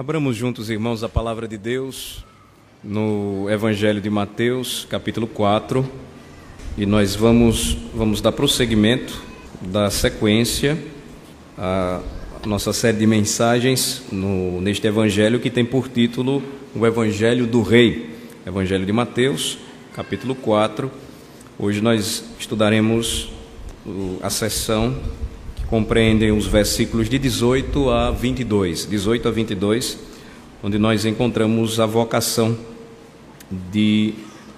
Abramos juntos, irmãos, a palavra de Deus no Evangelho de Mateus, capítulo 4, e nós vamos, vamos dar prosseguimento da sequência, a nossa série de mensagens no, neste Evangelho que tem por título o Evangelho do Rei, Evangelho de Mateus, capítulo 4. Hoje nós estudaremos a sessão compreendem os versículos de 18 a 22, 18 a 22, onde nós encontramos a vocação de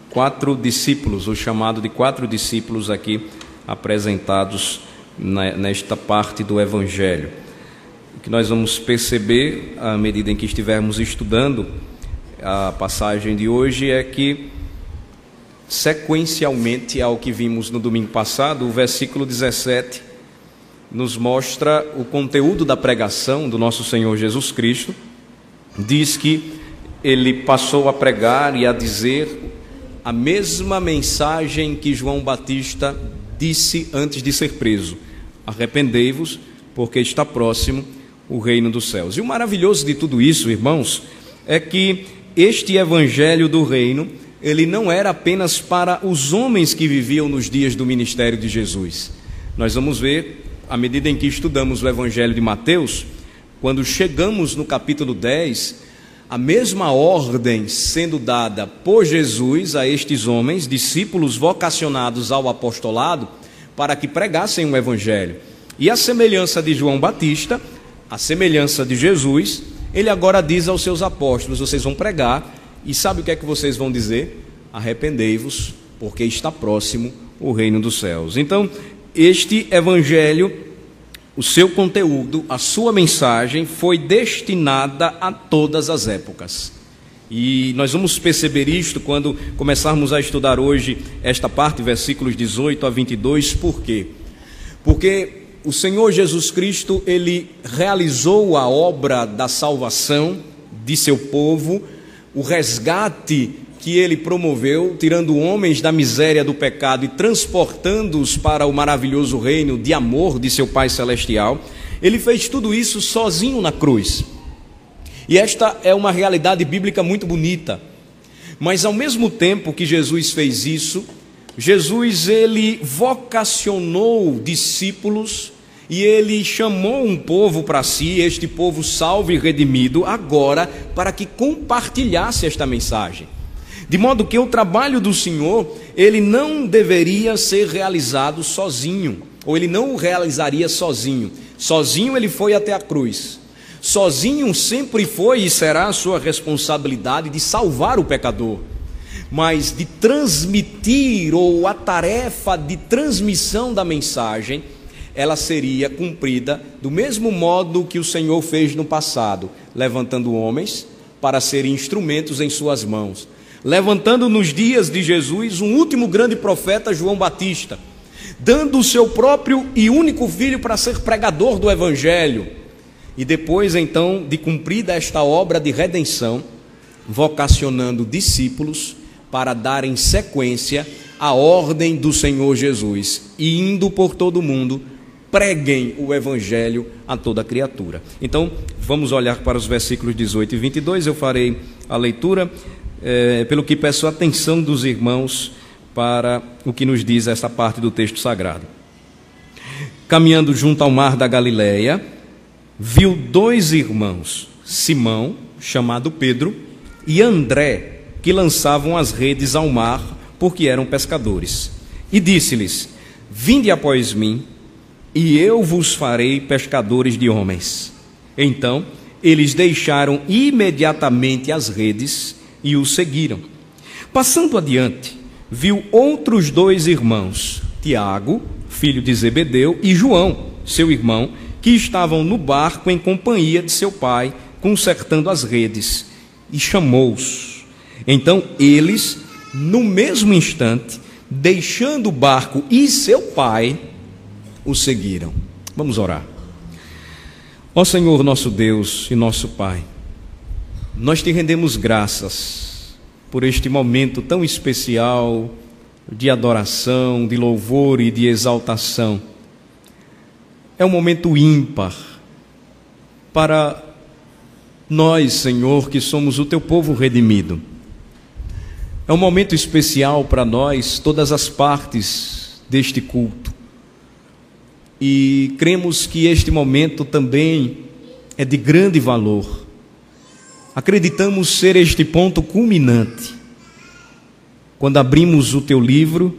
quatro discípulos, o chamado de quatro discípulos aqui apresentados nesta parte do Evangelho. O que nós vamos perceber à medida em que estivermos estudando a passagem de hoje é que, sequencialmente ao que vimos no domingo passado, o versículo 17 nos mostra o conteúdo da pregação do nosso Senhor Jesus Cristo. Diz que ele passou a pregar e a dizer a mesma mensagem que João Batista disse antes de ser preso: Arrependei-vos, porque está próximo o reino dos céus. E o maravilhoso de tudo isso, irmãos, é que este evangelho do reino, ele não era apenas para os homens que viviam nos dias do ministério de Jesus. Nós vamos ver à medida em que estudamos o Evangelho de Mateus, quando chegamos no capítulo 10, a mesma ordem sendo dada por Jesus a estes homens, discípulos vocacionados ao apostolado, para que pregassem o Evangelho. E a semelhança de João Batista, a semelhança de Jesus, ele agora diz aos seus apóstolos: vocês vão pregar, e sabe o que é que vocês vão dizer? Arrependei-vos, porque está próximo o reino dos céus. Então, este evangelho, o seu conteúdo, a sua mensagem foi destinada a todas as épocas. E nós vamos perceber isto quando começarmos a estudar hoje esta parte, versículos 18 a 22, por quê? Porque o Senhor Jesus Cristo, ele realizou a obra da salvação de seu povo, o resgate que ele promoveu, tirando homens da miséria do pecado e transportando-os para o maravilhoso reino de amor de seu Pai Celestial, ele fez tudo isso sozinho na cruz. E esta é uma realidade bíblica muito bonita. Mas ao mesmo tempo que Jesus fez isso, Jesus ele vocacionou discípulos e ele chamou um povo para si, este povo salvo e redimido, agora para que compartilhasse esta mensagem. De modo que o trabalho do Senhor, ele não deveria ser realizado sozinho, ou ele não o realizaria sozinho. Sozinho ele foi até a cruz. Sozinho sempre foi e será a sua responsabilidade de salvar o pecador. Mas de transmitir, ou a tarefa de transmissão da mensagem, ela seria cumprida do mesmo modo que o Senhor fez no passado, levantando homens para serem instrumentos em suas mãos levantando nos dias de Jesus um último grande profeta, João Batista, dando o seu próprio e único filho para ser pregador do Evangelho. E depois, então, de cumprida esta obra de redenção, vocacionando discípulos para darem sequência à ordem do Senhor Jesus, e indo por todo o mundo, preguem o Evangelho a toda criatura. Então, vamos olhar para os versículos 18 e 22, eu farei a leitura é, pelo que peço a atenção dos irmãos para o que nos diz essa parte do texto sagrado. Caminhando junto ao mar da Galileia, viu dois irmãos, Simão, chamado Pedro, e André, que lançavam as redes ao mar, porque eram pescadores. E disse-lhes: Vinde após mim, e eu vos farei pescadores de homens. Então, eles deixaram imediatamente as redes e o seguiram. Passando adiante, viu outros dois irmãos, Tiago, filho de Zebedeu, e João, seu irmão, que estavam no barco em companhia de seu pai, consertando as redes, e chamou-os. Então eles, no mesmo instante, deixando o barco e seu pai, o seguiram. Vamos orar. Ó Senhor nosso Deus e nosso Pai, nós te rendemos graças por este momento tão especial de adoração, de louvor e de exaltação. É um momento ímpar para nós, Senhor, que somos o teu povo redimido. É um momento especial para nós, todas as partes deste culto. E cremos que este momento também é de grande valor. Acreditamos ser este ponto culminante. Quando abrimos o teu livro,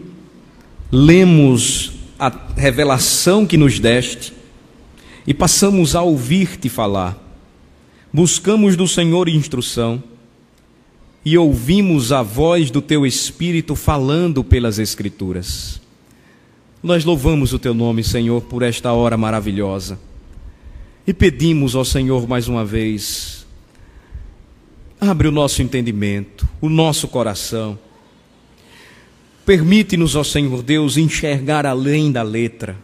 lemos a revelação que nos deste e passamos a ouvir-te falar. Buscamos do Senhor instrução e ouvimos a voz do teu Espírito falando pelas Escrituras. Nós louvamos o teu nome, Senhor, por esta hora maravilhosa e pedimos ao Senhor mais uma vez: abre o nosso entendimento, o nosso coração. Permite-nos, ó Senhor Deus, enxergar além da letra.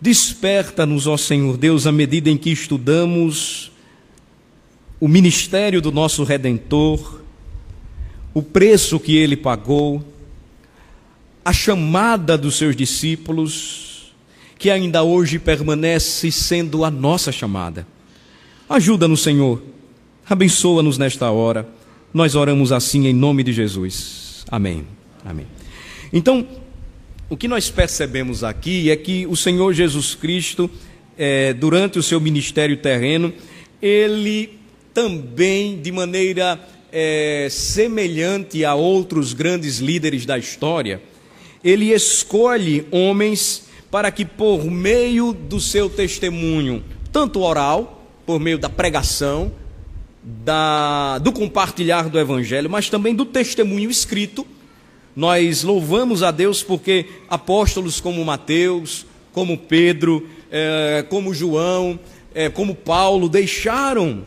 Desperta-nos, ó Senhor Deus, à medida em que estudamos o ministério do nosso Redentor, o preço que ele pagou, a chamada dos seus discípulos, que ainda hoje permanece sendo a nossa chamada. Ajuda-nos, Senhor, abençoa-nos nesta hora. Nós oramos assim em nome de Jesus. Amém. Amém. Então, o que nós percebemos aqui é que o Senhor Jesus Cristo, é, durante o seu ministério terreno, ele também, de maneira é, semelhante a outros grandes líderes da história, ele escolhe homens para que, por meio do seu testemunho, tanto oral, por meio da pregação, da, do compartilhar do evangelho, mas também do testemunho escrito, nós louvamos a Deus porque apóstolos como Mateus, como Pedro, é, como João, é, como Paulo deixaram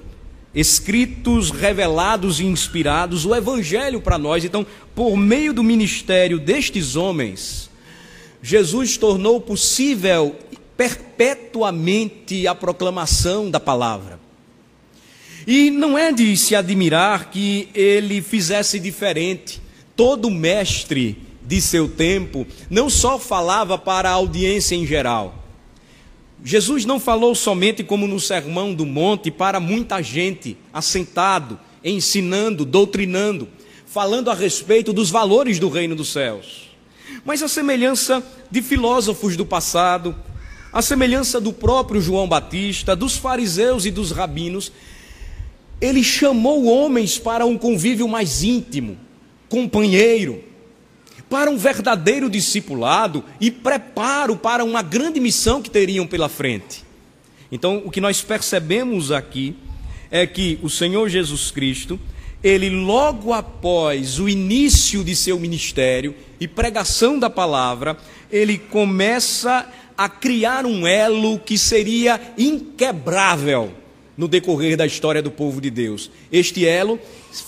escritos, revelados e inspirados, o Evangelho para nós. Então, por meio do ministério destes homens, Jesus tornou possível perpetuamente a proclamação da palavra. E não é de se admirar que ele fizesse diferente. Todo mestre de seu tempo não só falava para a audiência em geral, Jesus não falou somente como no Sermão do Monte para muita gente, assentado, ensinando, doutrinando, falando a respeito dos valores do reino dos céus. Mas a semelhança de filósofos do passado, a semelhança do próprio João Batista, dos fariseus e dos rabinos, ele chamou homens para um convívio mais íntimo, companheiro, para um verdadeiro discipulado e preparo para uma grande missão que teriam pela frente. Então, o que nós percebemos aqui é que o Senhor Jesus Cristo, ele logo após o início de seu ministério e pregação da palavra, ele começa a criar um elo que seria inquebrável no decorrer da história do povo de Deus. Este elo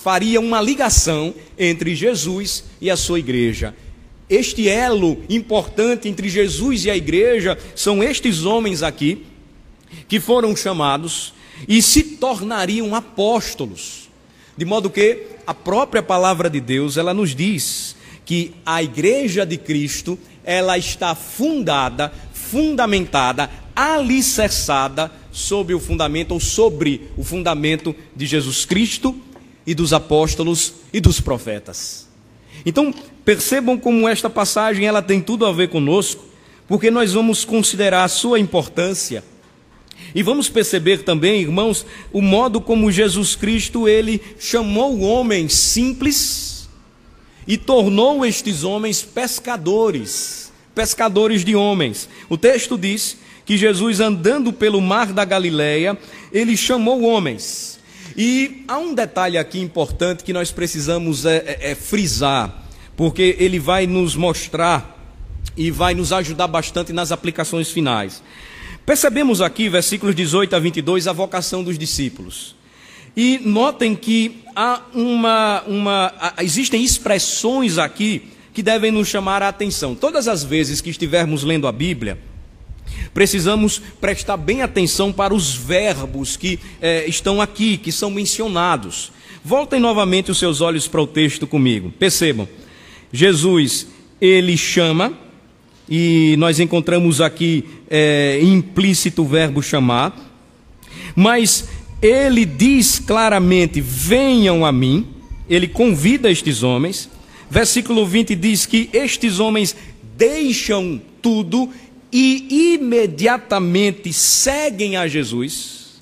faria uma ligação entre Jesus e a sua igreja. Este elo importante entre Jesus e a igreja são estes homens aqui que foram chamados e se tornariam apóstolos. De modo que a própria palavra de Deus, ela nos diz que a igreja de Cristo, ela está fundada, fundamentada, alicerçada sobre o fundamento ou sobre o fundamento de Jesus Cristo e dos apóstolos e dos profetas. Então, percebam como esta passagem ela tem tudo a ver conosco, porque nós vamos considerar a sua importância. E vamos perceber também, irmãos, o modo como Jesus Cristo ele chamou homens simples e tornou estes homens pescadores, pescadores de homens. O texto diz que Jesus andando pelo mar da Galileia, ele chamou homens e há um detalhe aqui importante que nós precisamos é, é, é, frisar, porque ele vai nos mostrar e vai nos ajudar bastante nas aplicações finais. Percebemos aqui, versículos 18 a 22, a vocação dos discípulos. E notem que há uma, uma, existem expressões aqui que devem nos chamar a atenção. Todas as vezes que estivermos lendo a Bíblia, precisamos prestar bem atenção para os verbos que é, estão aqui, que são mencionados. Voltem novamente os seus olhos para o texto comigo. Percebam, Jesus, ele chama, e nós encontramos aqui é, implícito o verbo chamar, mas ele diz claramente: venham a mim. Ele convida estes homens. Versículo 20 diz que estes homens deixam tudo e imediatamente seguem a Jesus.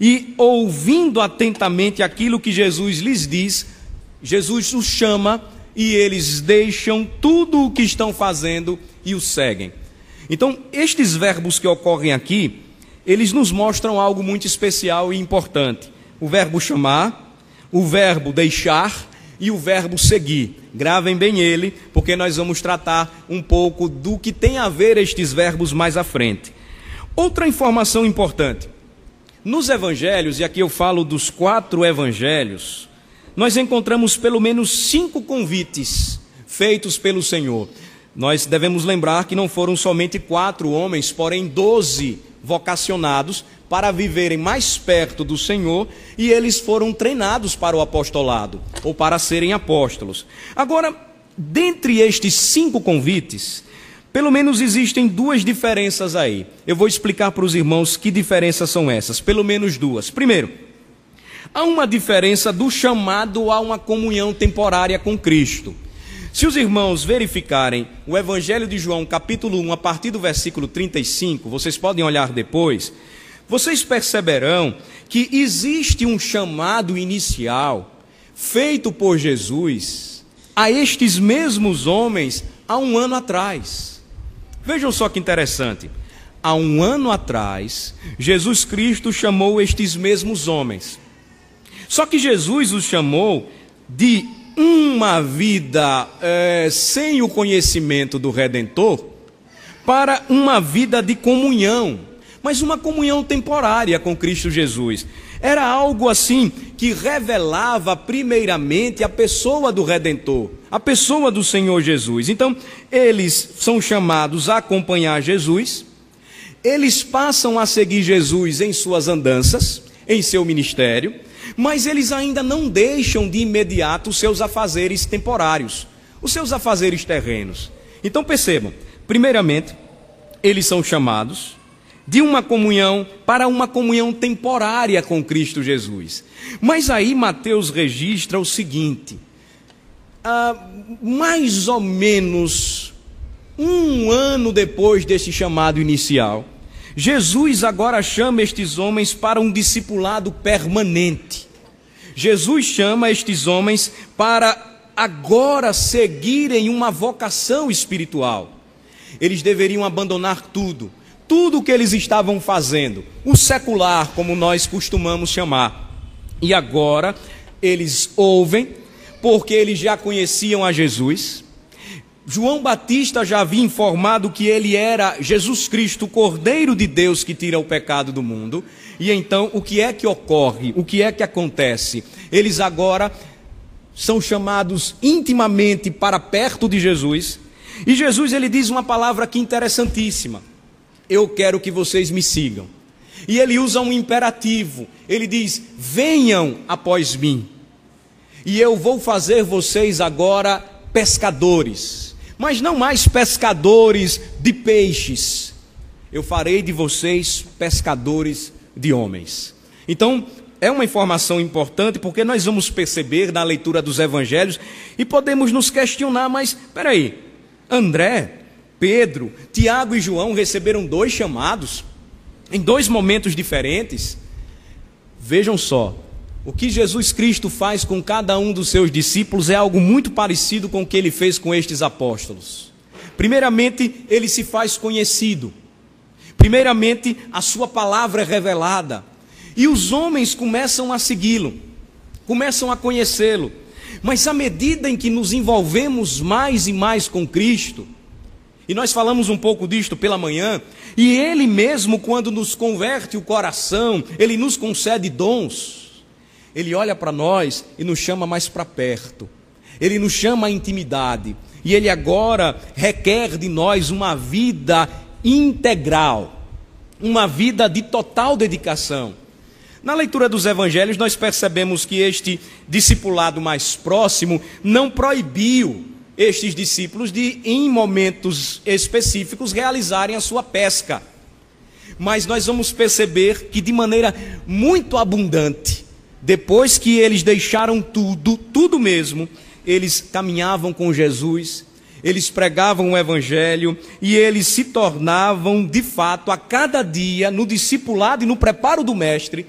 E ouvindo atentamente aquilo que Jesus lhes diz, Jesus os chama e eles deixam tudo o que estão fazendo e o seguem. Então, estes verbos que ocorrem aqui, eles nos mostram algo muito especial e importante. O verbo chamar, o verbo deixar e o verbo seguir. Gravem bem ele, porque nós vamos tratar um pouco do que tem a ver estes verbos mais à frente. Outra informação importante. Nos evangelhos, e aqui eu falo dos quatro evangelhos, nós encontramos pelo menos cinco convites feitos pelo Senhor. Nós devemos lembrar que não foram somente quatro homens, porém doze vocacionados para viverem mais perto do Senhor e eles foram treinados para o apostolado ou para serem apóstolos. Agora, dentre estes cinco convites, pelo menos existem duas diferenças aí. Eu vou explicar para os irmãos que diferenças são essas. Pelo menos duas. Primeiro, há uma diferença do chamado a uma comunhão temporária com Cristo. Se os irmãos verificarem o Evangelho de João, capítulo 1, a partir do versículo 35, vocês podem olhar depois, vocês perceberão que existe um chamado inicial feito por Jesus a estes mesmos homens há um ano atrás. Vejam só que interessante. Há um ano atrás, Jesus Cristo chamou estes mesmos homens. Só que Jesus os chamou de uma vida é, sem o conhecimento do Redentor para uma vida de comunhão, mas uma comunhão temporária com Cristo Jesus. Era algo assim que revelava primeiramente a pessoa do Redentor, a pessoa do Senhor Jesus. Então, eles são chamados a acompanhar Jesus, eles passam a seguir Jesus em suas andanças, em seu ministério mas eles ainda não deixam de imediato os seus afazeres temporários, os seus afazeres terrenos. Então percebam, primeiramente, eles são chamados de uma comunhão para uma comunhão temporária com Cristo Jesus. Mas aí Mateus registra o seguinte: ah, mais ou menos um ano depois desse chamado inicial, Jesus agora chama estes homens para um discipulado permanente. Jesus chama estes homens para agora seguirem uma vocação espiritual. Eles deveriam abandonar tudo, tudo o que eles estavam fazendo, o secular, como nós costumamos chamar. E agora eles ouvem, porque eles já conheciam a Jesus, João Batista já havia informado que ele era Jesus Cristo, o Cordeiro de Deus que tira o pecado do mundo. E então, o que é que ocorre? O que é que acontece? Eles agora são chamados intimamente para perto de Jesus. E Jesus ele diz uma palavra aqui interessantíssima: Eu quero que vocês me sigam. E ele usa um imperativo. Ele diz: Venham após mim. E eu vou fazer vocês agora pescadores mas não mais pescadores de peixes. Eu farei de vocês pescadores de homens. Então, é uma informação importante porque nós vamos perceber na leitura dos evangelhos e podemos nos questionar, mas peraí, André, Pedro, Tiago e João receberam dois chamados em dois momentos diferentes. Vejam só, o que Jesus Cristo faz com cada um dos seus discípulos é algo muito parecido com o que ele fez com estes apóstolos. Primeiramente, ele se faz conhecido. Primeiramente, a sua palavra é revelada. E os homens começam a segui-lo, começam a conhecê-lo. Mas à medida em que nos envolvemos mais e mais com Cristo, e nós falamos um pouco disto pela manhã, e Ele mesmo, quando nos converte o coração, Ele nos concede dons. Ele olha para nós e nos chama mais para perto. Ele nos chama à intimidade. E ele agora requer de nós uma vida integral, uma vida de total dedicação. Na leitura dos evangelhos, nós percebemos que este discipulado mais próximo não proibiu estes discípulos de, em momentos específicos, realizarem a sua pesca. mas nós vamos perceber que de maneira muito abundante, depois que eles deixaram tudo, tudo mesmo, eles caminhavam com Jesus, eles pregavam o Evangelho e eles se tornavam, de fato, a cada dia, no discipulado e no preparo do Mestre,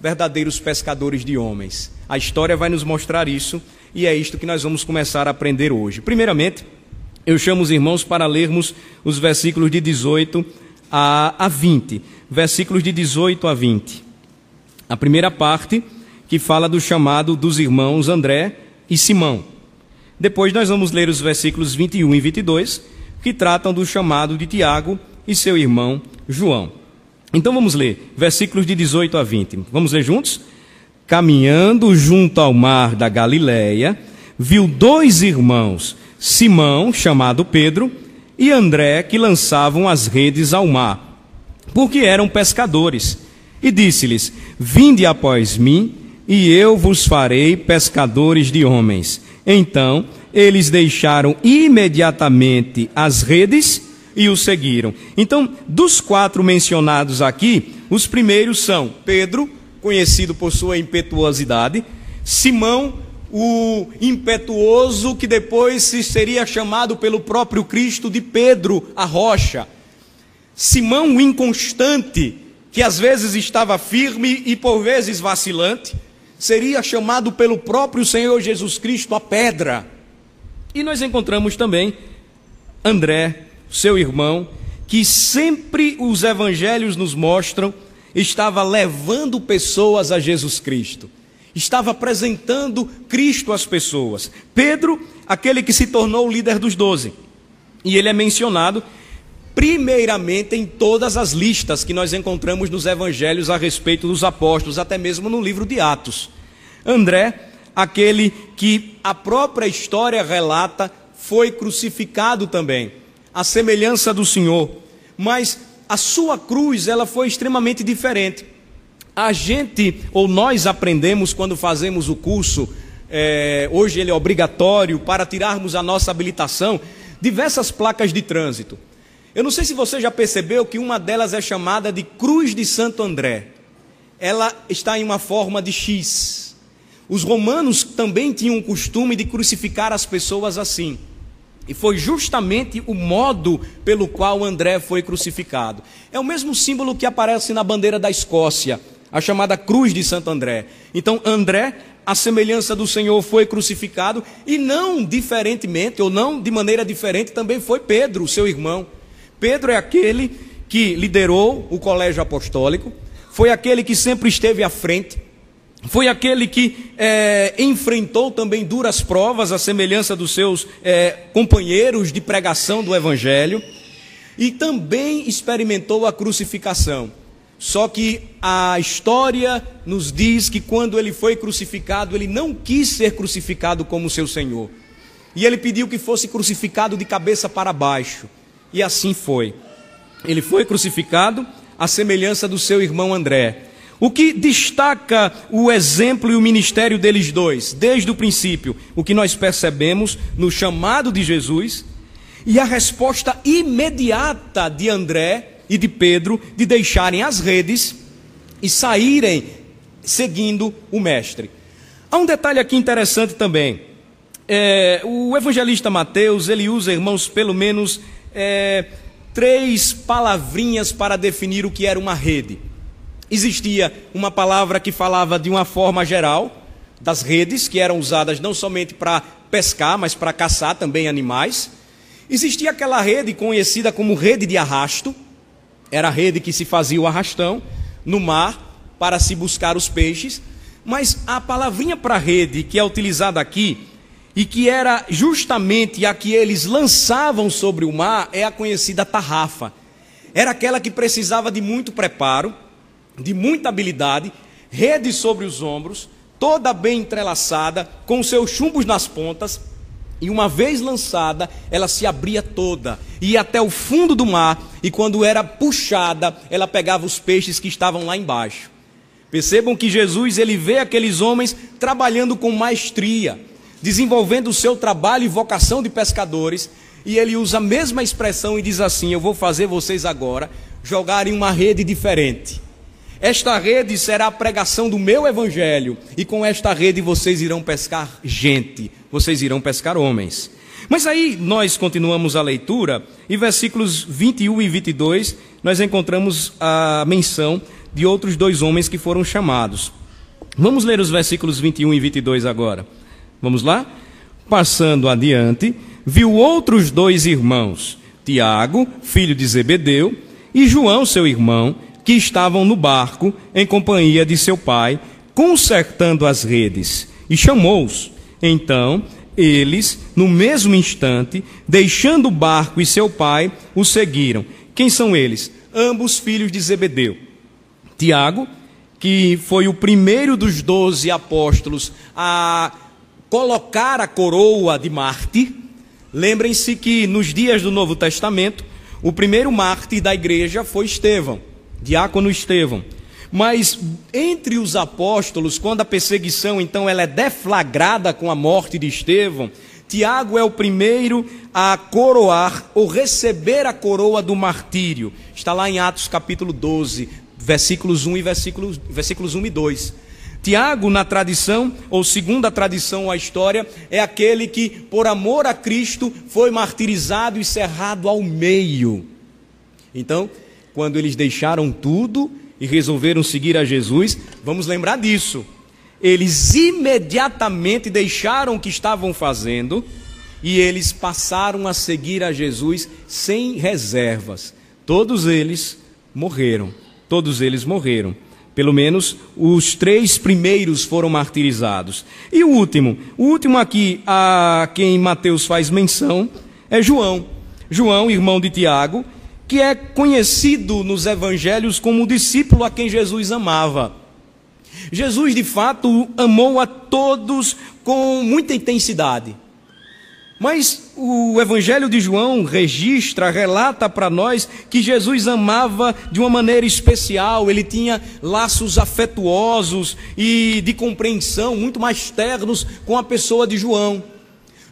verdadeiros pescadores de homens. A história vai nos mostrar isso e é isto que nós vamos começar a aprender hoje. Primeiramente, eu chamo os irmãos para lermos os versículos de 18 a, a 20. Versículos de 18 a 20. A primeira parte, que fala do chamado dos irmãos André e Simão. Depois nós vamos ler os versículos 21 e 22, que tratam do chamado de Tiago e seu irmão João. Então vamos ler, versículos de 18 a 20. Vamos ler juntos? Caminhando junto ao mar da Galileia, viu dois irmãos, Simão, chamado Pedro, e André, que lançavam as redes ao mar, porque eram pescadores. E disse-lhes: Vinde após mim, e eu vos farei pescadores de homens. Então eles deixaram imediatamente as redes e o seguiram. Então, dos quatro mencionados aqui, os primeiros são Pedro, conhecido por sua impetuosidade, Simão, o impetuoso que depois se seria chamado pelo próprio Cristo de Pedro, a rocha. Simão, o inconstante, que às vezes estava firme e por vezes vacilante seria chamado pelo próprio Senhor Jesus Cristo a pedra. E nós encontramos também André, seu irmão, que sempre os evangelhos nos mostram, estava levando pessoas a Jesus Cristo, estava apresentando Cristo às pessoas. Pedro, aquele que se tornou o líder dos doze, e ele é mencionado primeiramente em todas as listas que nós encontramos nos evangelhos a respeito dos apóstolos, até mesmo no livro de Atos. André, aquele que a própria história relata, foi crucificado também, a semelhança do Senhor, mas a sua cruz ela foi extremamente diferente. A gente, ou nós aprendemos quando fazemos o curso, é, hoje ele é obrigatório para tirarmos a nossa habilitação, diversas placas de trânsito. Eu não sei se você já percebeu que uma delas é chamada de Cruz de Santo André. Ela está em uma forma de X. Os romanos também tinham o costume de crucificar as pessoas assim. E foi justamente o modo pelo qual André foi crucificado. É o mesmo símbolo que aparece na bandeira da Escócia, a chamada Cruz de Santo André. Então, André, a semelhança do Senhor, foi crucificado, e não diferentemente, ou não de maneira diferente, também foi Pedro, seu irmão. Pedro é aquele que liderou o colégio apostólico, foi aquele que sempre esteve à frente, foi aquele que é, enfrentou também duras provas, à semelhança dos seus é, companheiros de pregação do Evangelho, e também experimentou a crucificação. Só que a história nos diz que quando ele foi crucificado, ele não quis ser crucificado como seu Senhor. E ele pediu que fosse crucificado de cabeça para baixo. E assim foi. Ele foi crucificado à semelhança do seu irmão André. O que destaca o exemplo e o ministério deles dois, desde o princípio, o que nós percebemos no chamado de Jesus e a resposta imediata de André e de Pedro de deixarem as redes e saírem seguindo o Mestre. Há um detalhe aqui interessante também. É, o evangelista Mateus ele usa, irmãos, pelo menos é, três palavrinhas para definir o que era uma rede. Existia uma palavra que falava de uma forma geral das redes, que eram usadas não somente para pescar, mas para caçar também animais. Existia aquela rede conhecida como rede de arrasto, era a rede que se fazia o arrastão no mar para se buscar os peixes, mas a palavrinha para rede que é utilizada aqui e que era justamente a que eles lançavam sobre o mar é a conhecida tarrafa. Era aquela que precisava de muito preparo, de muita habilidade, rede sobre os ombros, toda bem entrelaçada, com seus chumbos nas pontas, e uma vez lançada, ela se abria toda, ia até o fundo do mar, e quando era puxada, ela pegava os peixes que estavam lá embaixo. Percebam que Jesus ele vê aqueles homens trabalhando com maestria, desenvolvendo o seu trabalho e vocação de pescadores, e ele usa a mesma expressão e diz assim: Eu vou fazer vocês agora jogarem uma rede diferente. Esta rede será a pregação do meu evangelho, e com esta rede vocês irão pescar gente, vocês irão pescar homens. Mas aí nós continuamos a leitura, e versículos 21 e 22, nós encontramos a menção de outros dois homens que foram chamados. Vamos ler os versículos 21 e 22 agora. Vamos lá? Passando adiante, viu outros dois irmãos, Tiago, filho de Zebedeu, e João, seu irmão, que estavam no barco em companhia de seu pai, consertando as redes, e chamou-os. Então, eles, no mesmo instante, deixando o barco e seu pai, o seguiram. Quem são eles? Ambos filhos de Zebedeu. Tiago, que foi o primeiro dos doze apóstolos a colocar a coroa de mártir. Lembrem-se que nos dias do Novo Testamento, o primeiro mártir da igreja foi Estevão, diácono Estevão. Mas entre os apóstolos, quando a perseguição então ela é deflagrada com a morte de Estevão, Tiago é o primeiro a coroar ou receber a coroa do martírio. Está lá em Atos capítulo 12, versículos 1 e versículos, versículos 1 e 2. Tiago, na tradição, ou segundo a tradição a história, é aquele que, por amor a Cristo, foi martirizado e cerrado ao meio. Então, quando eles deixaram tudo e resolveram seguir a Jesus, vamos lembrar disso. Eles imediatamente deixaram o que estavam fazendo e eles passaram a seguir a Jesus sem reservas. Todos eles morreram. Todos eles morreram. Pelo menos os três primeiros foram martirizados. E o último, o último aqui a quem Mateus faz menção é João. João, irmão de Tiago, que é conhecido nos evangelhos como o discípulo a quem Jesus amava. Jesus, de fato, amou a todos com muita intensidade. Mas o Evangelho de João registra, relata para nós que Jesus amava de uma maneira especial, ele tinha laços afetuosos e de compreensão muito mais ternos com a pessoa de João.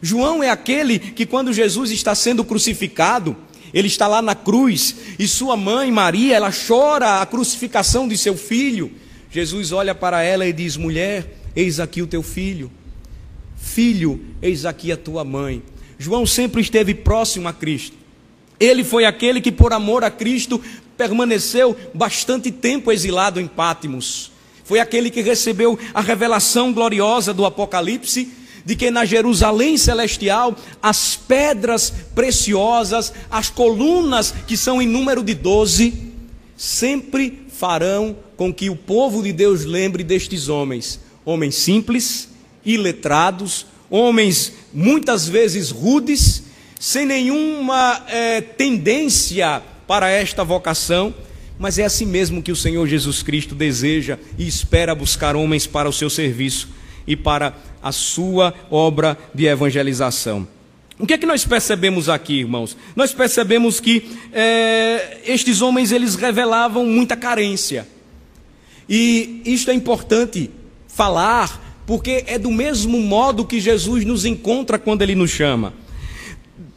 João é aquele que, quando Jesus está sendo crucificado, ele está lá na cruz e sua mãe Maria, ela chora a crucificação de seu filho. Jesus olha para ela e diz: Mulher, eis aqui o teu filho. Filho, eis aqui a tua mãe. João sempre esteve próximo a Cristo. Ele foi aquele que, por amor a Cristo, permaneceu bastante tempo exilado em Pátimos. Foi aquele que recebeu a revelação gloriosa do Apocalipse de que na Jerusalém celestial as pedras preciosas, as colunas que são em número de doze, sempre farão com que o povo de Deus lembre destes homens, homens simples, iletrados, homens muitas vezes rudes, sem nenhuma é, tendência para esta vocação, mas é assim mesmo que o Senhor Jesus Cristo deseja e espera buscar homens para o seu serviço e para a sua obra de evangelização. O que é que nós percebemos aqui, irmãos? Nós percebemos que é, estes homens eles revelavam muita carência. E isto é importante falar porque é do mesmo modo que Jesus nos encontra quando ele nos chama.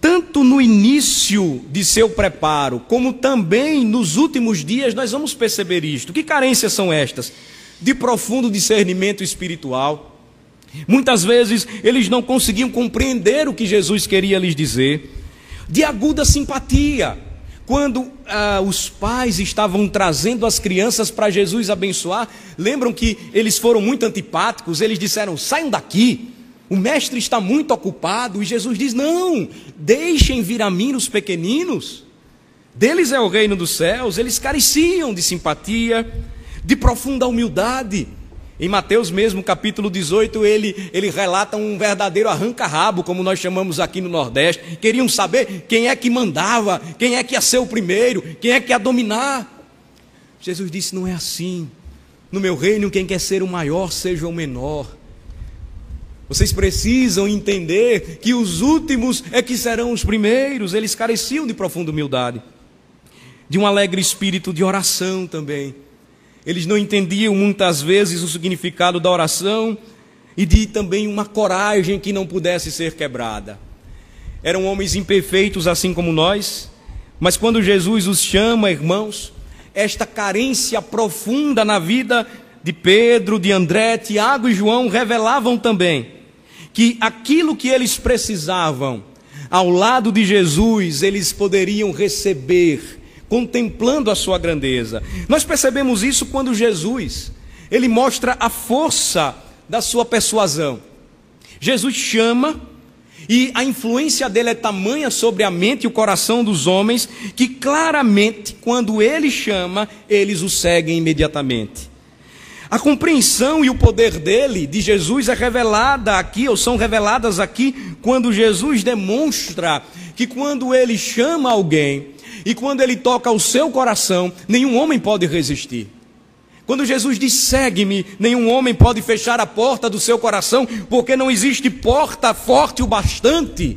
Tanto no início de seu preparo, como também nos últimos dias, nós vamos perceber isto. Que carências são estas? De profundo discernimento espiritual. Muitas vezes eles não conseguiam compreender o que Jesus queria lhes dizer. De aguda simpatia quando ah, os pais estavam trazendo as crianças para Jesus abençoar, lembram que eles foram muito antipáticos, eles disseram: saiam daqui, o mestre está muito ocupado. E Jesus diz: não, deixem vir a mim os pequeninos, deles é o reino dos céus. Eles careciam de simpatia, de profunda humildade. Em Mateus mesmo, capítulo 18, ele, ele relata um verdadeiro arranca-rabo, como nós chamamos aqui no Nordeste. Queriam saber quem é que mandava, quem é que ia ser o primeiro, quem é que ia dominar. Jesus disse: não é assim. No meu reino, quem quer ser o maior, seja o menor. Vocês precisam entender que os últimos é que serão os primeiros. Eles careciam de profunda humildade, de um alegre espírito de oração também eles não entendiam muitas vezes o significado da oração e de também uma coragem que não pudesse ser quebrada. Eram homens imperfeitos assim como nós, Mas quando Jesus os chama, irmãos, esta carência profunda na vida de Pedro, de André, Tiago e João revelavam também que aquilo que eles precisavam, ao lado de Jesus, eles poderiam receber, contemplando a sua grandeza. Nós percebemos isso quando Jesus, ele mostra a força da sua persuasão. Jesus chama e a influência dele é tamanha sobre a mente e o coração dos homens que claramente, quando ele chama, eles o seguem imediatamente. A compreensão e o poder dele, de Jesus, é revelada aqui, ou são reveladas aqui, quando Jesus demonstra que quando ele chama alguém e quando ele toca o seu coração, nenhum homem pode resistir. Quando Jesus diz segue-me, nenhum homem pode fechar a porta do seu coração, porque não existe porta forte o bastante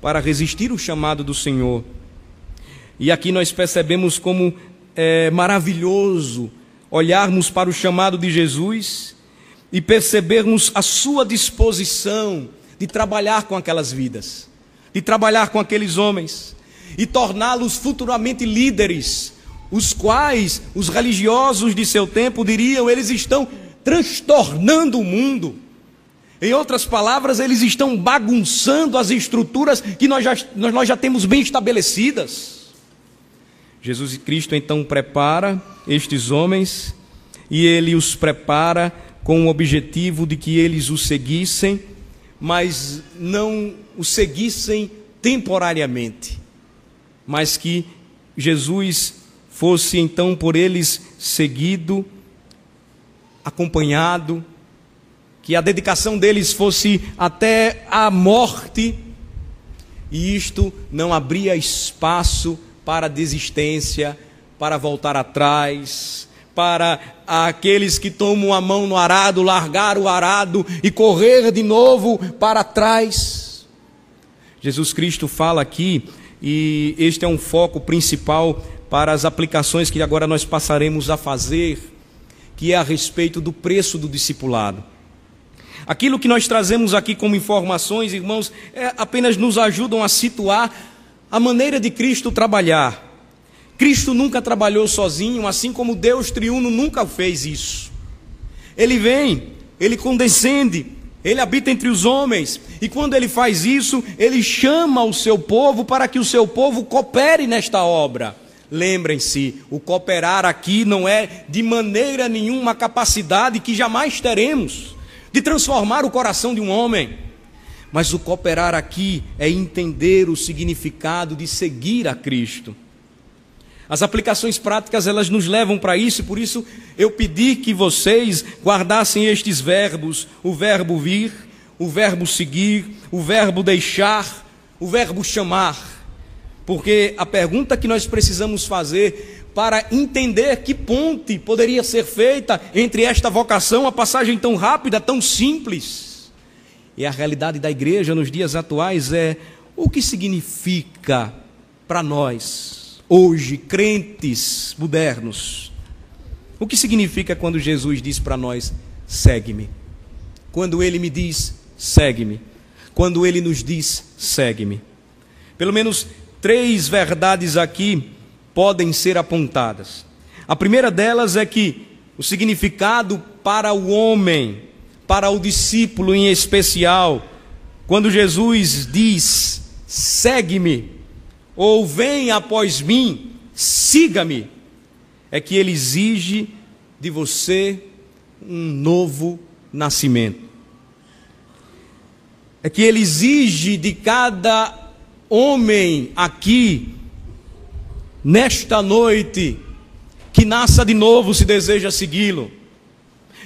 para resistir o chamado do Senhor. E aqui nós percebemos como é maravilhoso olharmos para o chamado de Jesus e percebermos a sua disposição de trabalhar com aquelas vidas, de trabalhar com aqueles homens e torná-los futuramente líderes os quais os religiosos de seu tempo diriam, eles estão transtornando o mundo. Em outras palavras, eles estão bagunçando as estruturas que nós já, nós já temos bem estabelecidas. Jesus Cristo então prepara estes homens e ele os prepara com o objetivo de que eles o seguissem, mas não o seguissem temporariamente, mas que Jesus fosse então por eles seguido, acompanhado, que a dedicação deles fosse até a morte, e isto não abria espaço para desistência, para voltar atrás, para aqueles que tomam a mão no arado, largar o arado e correr de novo para trás. Jesus Cristo fala aqui, e este é um foco principal para as aplicações que agora nós passaremos a fazer, que é a respeito do preço do discipulado. Aquilo que nós trazemos aqui como informações, irmãos, é, apenas nos ajudam a situar a maneira de Cristo trabalhar. Cristo nunca trabalhou sozinho, assim como Deus triuno nunca fez isso. Ele vem, ele condescende, ele habita entre os homens, e quando ele faz isso, ele chama o seu povo para que o seu povo coopere nesta obra. Lembrem-se, o cooperar aqui não é de maneira nenhuma capacidade que jamais teremos de transformar o coração de um homem. Mas o cooperar aqui é entender o significado de seguir a Cristo. As aplicações práticas elas nos levam para isso, e por isso eu pedi que vocês guardassem estes verbos: o verbo vir, o verbo seguir, o verbo deixar, o verbo chamar. Porque a pergunta que nós precisamos fazer para entender que ponte poderia ser feita entre esta vocação, a passagem tão rápida, tão simples, e a realidade da igreja nos dias atuais é o que significa para nós, hoje, crentes modernos, o que significa quando Jesus diz para nós: segue-me? Quando ele me diz: segue-me? Quando ele nos diz: segue-me? Pelo menos três verdades aqui podem ser apontadas. A primeira delas é que o significado para o homem, para o discípulo em especial, quando Jesus diz: segue-me, ou vem após mim, siga-me, é que ele exige de você um novo nascimento. É que ele exige de cada homem aqui, nesta noite, que nasça de novo se deseja segui-lo.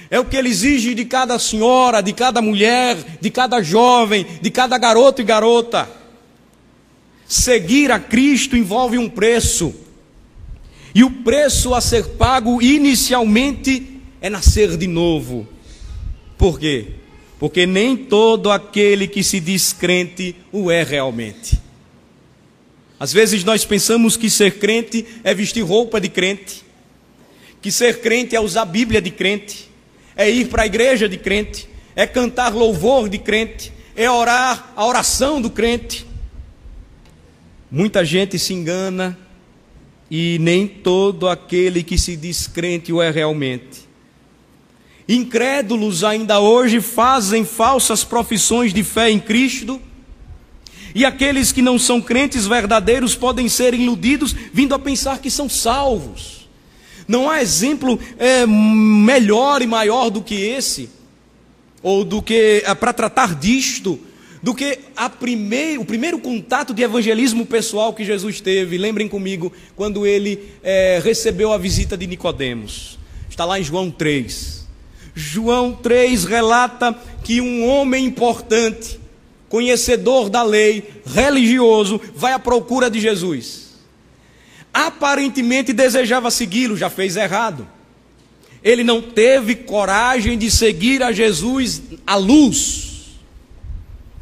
É o que ele exige de cada senhora, de cada mulher, de cada jovem, de cada garoto e garota. Seguir a Cristo envolve um preço. E o preço a ser pago inicialmente é nascer de novo. Por quê? Porque nem todo aquele que se diz crente o é realmente. Às vezes nós pensamos que ser crente é vestir roupa de crente, que ser crente é usar Bíblia de crente, é ir para a igreja de crente, é cantar louvor de crente, é orar a oração do crente. Muita gente se engana e nem todo aquele que se diz crente o é realmente. Incrédulos ainda hoje fazem falsas profissões de fé em Cristo, e aqueles que não são crentes verdadeiros podem ser iludidos, vindo a pensar que são salvos. Não há exemplo é, melhor e maior do que esse, ou do que é, para tratar disto, do que o primeiro contato de evangelismo pessoal que Jesus teve. Lembrem comigo, quando ele é, recebeu a visita de Nicodemos. Está lá em João 3. João 3 relata que um homem importante, conhecedor da lei, religioso, vai à procura de Jesus. Aparentemente desejava segui-lo, já fez errado. Ele não teve coragem de seguir a Jesus à luz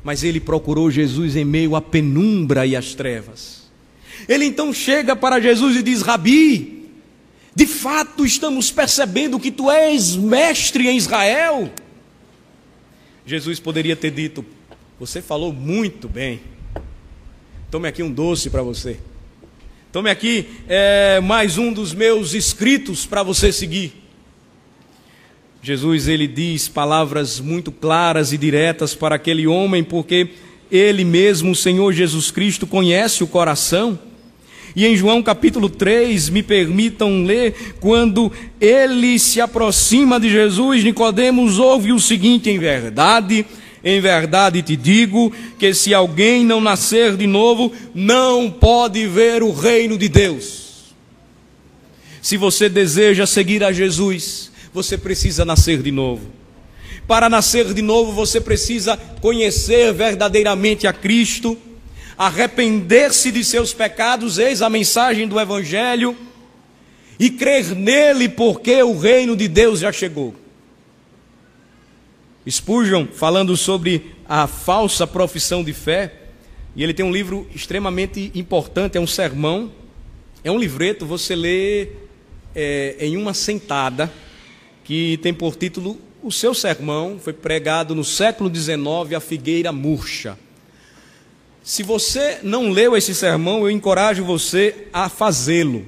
mas ele procurou Jesus em meio à penumbra e às trevas. Ele então chega para Jesus e diz: Rabi, de fato estamos percebendo que tu és mestre em Israel. Jesus poderia ter dito: Você falou muito bem. Tome aqui um doce para você. Tome aqui é, mais um dos meus escritos para você seguir. Jesus ele diz palavras muito claras e diretas para aquele homem, porque ele mesmo, o Senhor Jesus Cristo, conhece o coração. E em João capítulo 3, me permitam ler, quando ele se aproxima de Jesus, Nicodemos ouve o seguinte: em verdade, em verdade te digo que se alguém não nascer de novo, não pode ver o reino de Deus. Se você deseja seguir a Jesus, você precisa nascer de novo. Para nascer de novo, você precisa conhecer verdadeiramente a Cristo, arrepender-se de seus pecados, eis a mensagem do Evangelho, e crer nele, porque o reino de Deus já chegou. Spurgeon, falando sobre a falsa profissão de fé, e ele tem um livro extremamente importante, é um sermão, é um livreto, você lê é, em uma sentada que tem por título O seu sermão, foi pregado no século XIX, A Figueira Murcha. Se você não leu esse sermão, eu encorajo você a fazê-lo.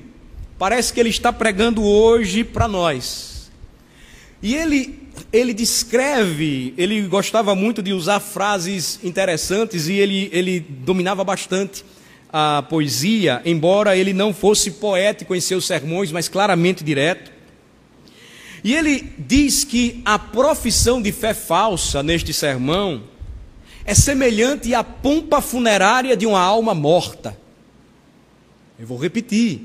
Parece que ele está pregando hoje para nós. E ele, ele descreve, ele gostava muito de usar frases interessantes e ele, ele dominava bastante a poesia, embora ele não fosse poético em seus sermões, mas claramente direto. E ele diz que a profissão de fé falsa neste sermão é semelhante à pompa funerária de uma alma morta. Eu vou repetir.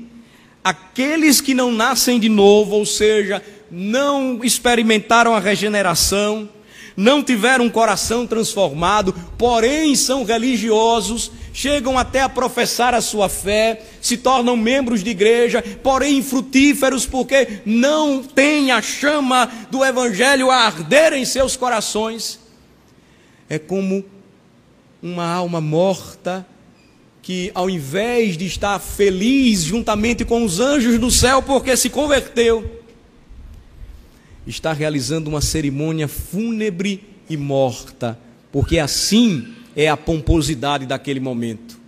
Aqueles que não nascem de novo, ou seja, não experimentaram a regeneração, não tiveram um coração transformado, porém são religiosos, chegam até a professar a sua fé, se tornam membros de igreja, porém infrutíferos porque não têm a chama do evangelho a arder em seus corações. É como uma alma morta que ao invés de estar feliz juntamente com os anjos do céu porque se converteu, está realizando uma cerimônia fúnebre e morta, porque assim é a pomposidade daquele momento.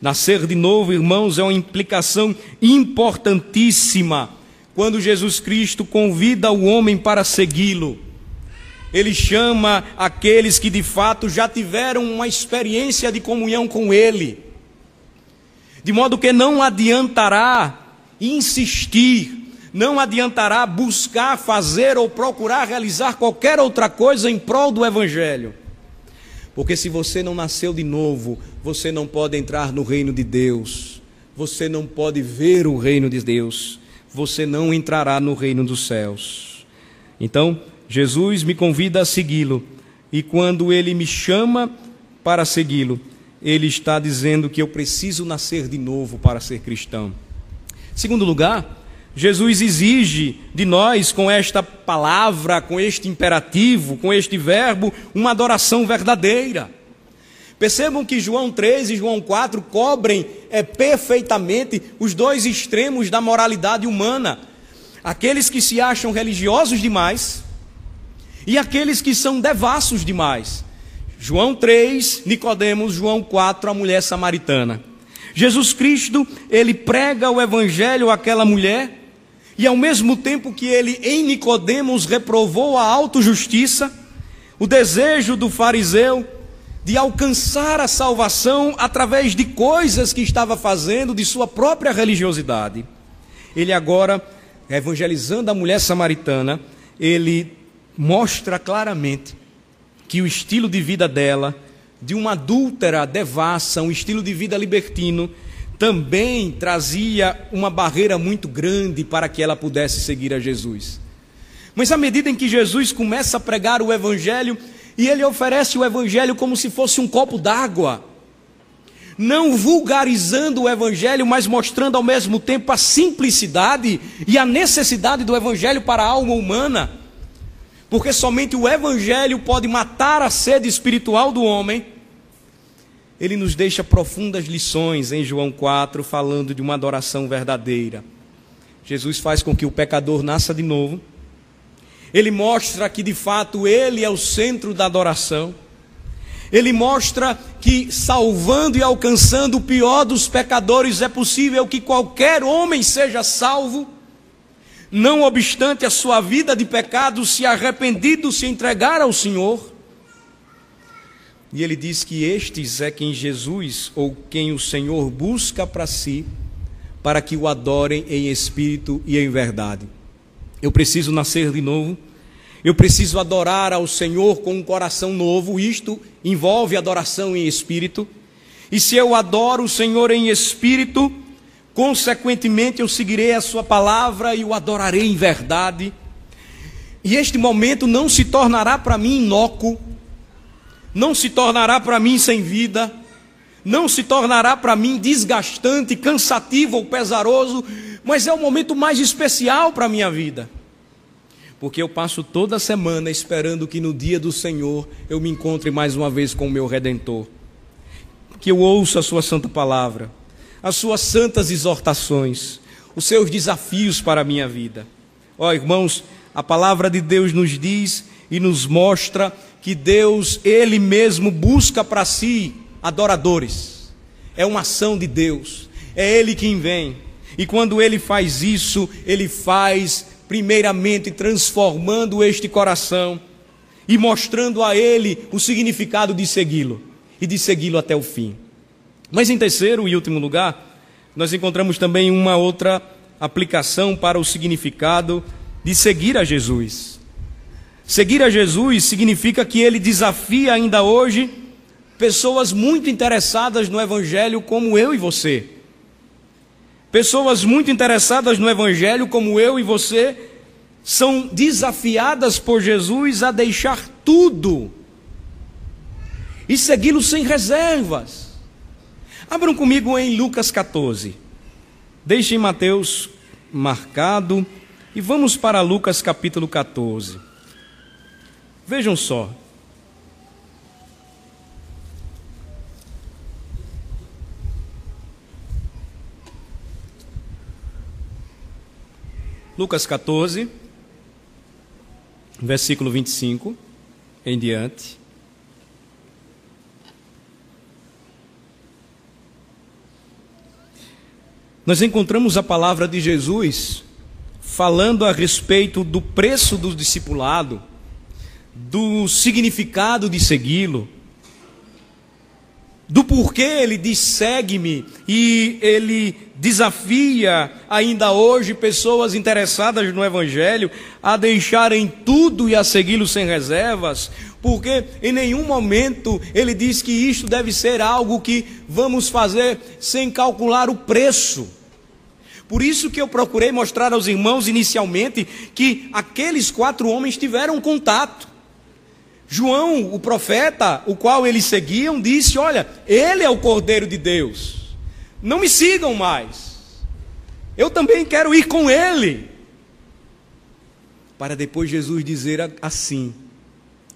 Nascer de novo, irmãos, é uma implicação importantíssima quando Jesus Cristo convida o homem para segui-lo. Ele chama aqueles que de fato já tiveram uma experiência de comunhão com Ele, de modo que não adiantará insistir não adiantará buscar, fazer ou procurar realizar qualquer outra coisa em prol do Evangelho. Porque se você não nasceu de novo, você não pode entrar no reino de Deus, você não pode ver o reino de Deus, você não entrará no reino dos céus. Então, Jesus me convida a segui-lo, e quando ele me chama para segui-lo, ele está dizendo que eu preciso nascer de novo para ser cristão. Segundo lugar, Jesus exige de nós, com esta palavra, com este imperativo, com este verbo, uma adoração verdadeira. Percebam que João 3 e João 4 cobrem é, perfeitamente os dois extremos da moralidade humana: aqueles que se acham religiosos demais e aqueles que são devassos demais. João 3, Nicodemos, João 4, a mulher samaritana. Jesus Cristo, ele prega o evangelho àquela mulher, e ao mesmo tempo que ele em Nicodemos reprovou a autojustiça, o desejo do fariseu de alcançar a salvação através de coisas que estava fazendo de sua própria religiosidade. Ele agora, evangelizando a mulher samaritana, ele mostra claramente que o estilo de vida dela, de uma adúltera devassa, um estilo de vida libertino, também trazia uma barreira muito grande para que ela pudesse seguir a Jesus. Mas à medida em que Jesus começa a pregar o Evangelho, e ele oferece o Evangelho como se fosse um copo d'água, não vulgarizando o Evangelho, mas mostrando ao mesmo tempo a simplicidade e a necessidade do Evangelho para a alma humana, porque somente o Evangelho pode matar a sede espiritual do homem. Ele nos deixa profundas lições em João 4, falando de uma adoração verdadeira. Jesus faz com que o pecador nasça de novo ele mostra que de fato ele é o centro da adoração. Ele mostra que salvando e alcançando o pior dos pecadores é possível que qualquer homem seja salvo, não obstante a sua vida de pecado, se arrependido, se entregar ao Senhor. E ele diz que estes é quem Jesus ou quem o Senhor busca para si, para que o adorem em espírito e em verdade. Eu preciso nascer de novo. Eu preciso adorar ao Senhor com um coração novo. Isto envolve adoração em espírito. E se eu adoro o Senhor em espírito, consequentemente eu seguirei a Sua palavra e o adorarei em verdade. E este momento não se tornará para mim inócuo, não se tornará para mim sem vida, não se tornará para mim desgastante, cansativo ou pesaroso, mas é o momento mais especial para a minha vida. Porque eu passo toda semana esperando que no dia do Senhor eu me encontre mais uma vez com o meu redentor. Que eu ouça a sua santa palavra, as suas santas exortações, os seus desafios para a minha vida. Ó oh, irmãos, a palavra de Deus nos diz e nos mostra que Deus, Ele mesmo, busca para si adoradores. É uma ação de Deus, é Ele quem vem. E quando ele faz isso, ele faz primeiramente transformando este coração e mostrando a ele o significado de segui-lo e de segui-lo até o fim. Mas em terceiro e último lugar, nós encontramos também uma outra aplicação para o significado de seguir a Jesus. Seguir a Jesus significa que ele desafia ainda hoje pessoas muito interessadas no Evangelho, como eu e você. Pessoas muito interessadas no Evangelho, como eu e você, são desafiadas por Jesus a deixar tudo e segui-lo sem reservas. Abram comigo em Lucas 14. Deixem Mateus marcado e vamos para Lucas capítulo 14. Vejam só. Lucas 14, versículo 25 em diante. Nós encontramos a palavra de Jesus falando a respeito do preço do discipulado, do significado de segui-lo, do porquê ele diz segue-me e ele desafia ainda hoje pessoas interessadas no evangelho a deixarem tudo e a segui-lo sem reservas, porque em nenhum momento ele diz que isto deve ser algo que vamos fazer sem calcular o preço. Por isso que eu procurei mostrar aos irmãos inicialmente que aqueles quatro homens tiveram contato. João, o profeta, o qual eles seguiam, disse: Olha, ele é o Cordeiro de Deus. Não me sigam mais. Eu também quero ir com ele. Para depois Jesus dizer assim: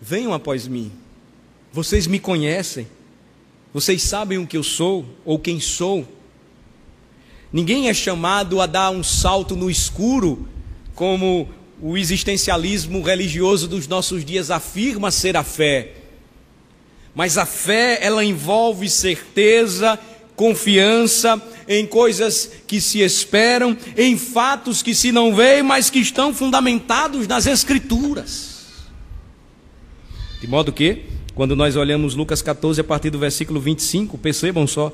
Venham após mim. Vocês me conhecem. Vocês sabem o que eu sou ou quem sou. Ninguém é chamado a dar um salto no escuro, como o existencialismo religioso dos nossos dias afirma ser a fé. Mas a fé, ela envolve certeza, confiança em coisas que se esperam, em fatos que se não veem, mas que estão fundamentados nas Escrituras. De modo que, quando nós olhamos Lucas 14, a partir do versículo 25, percebam só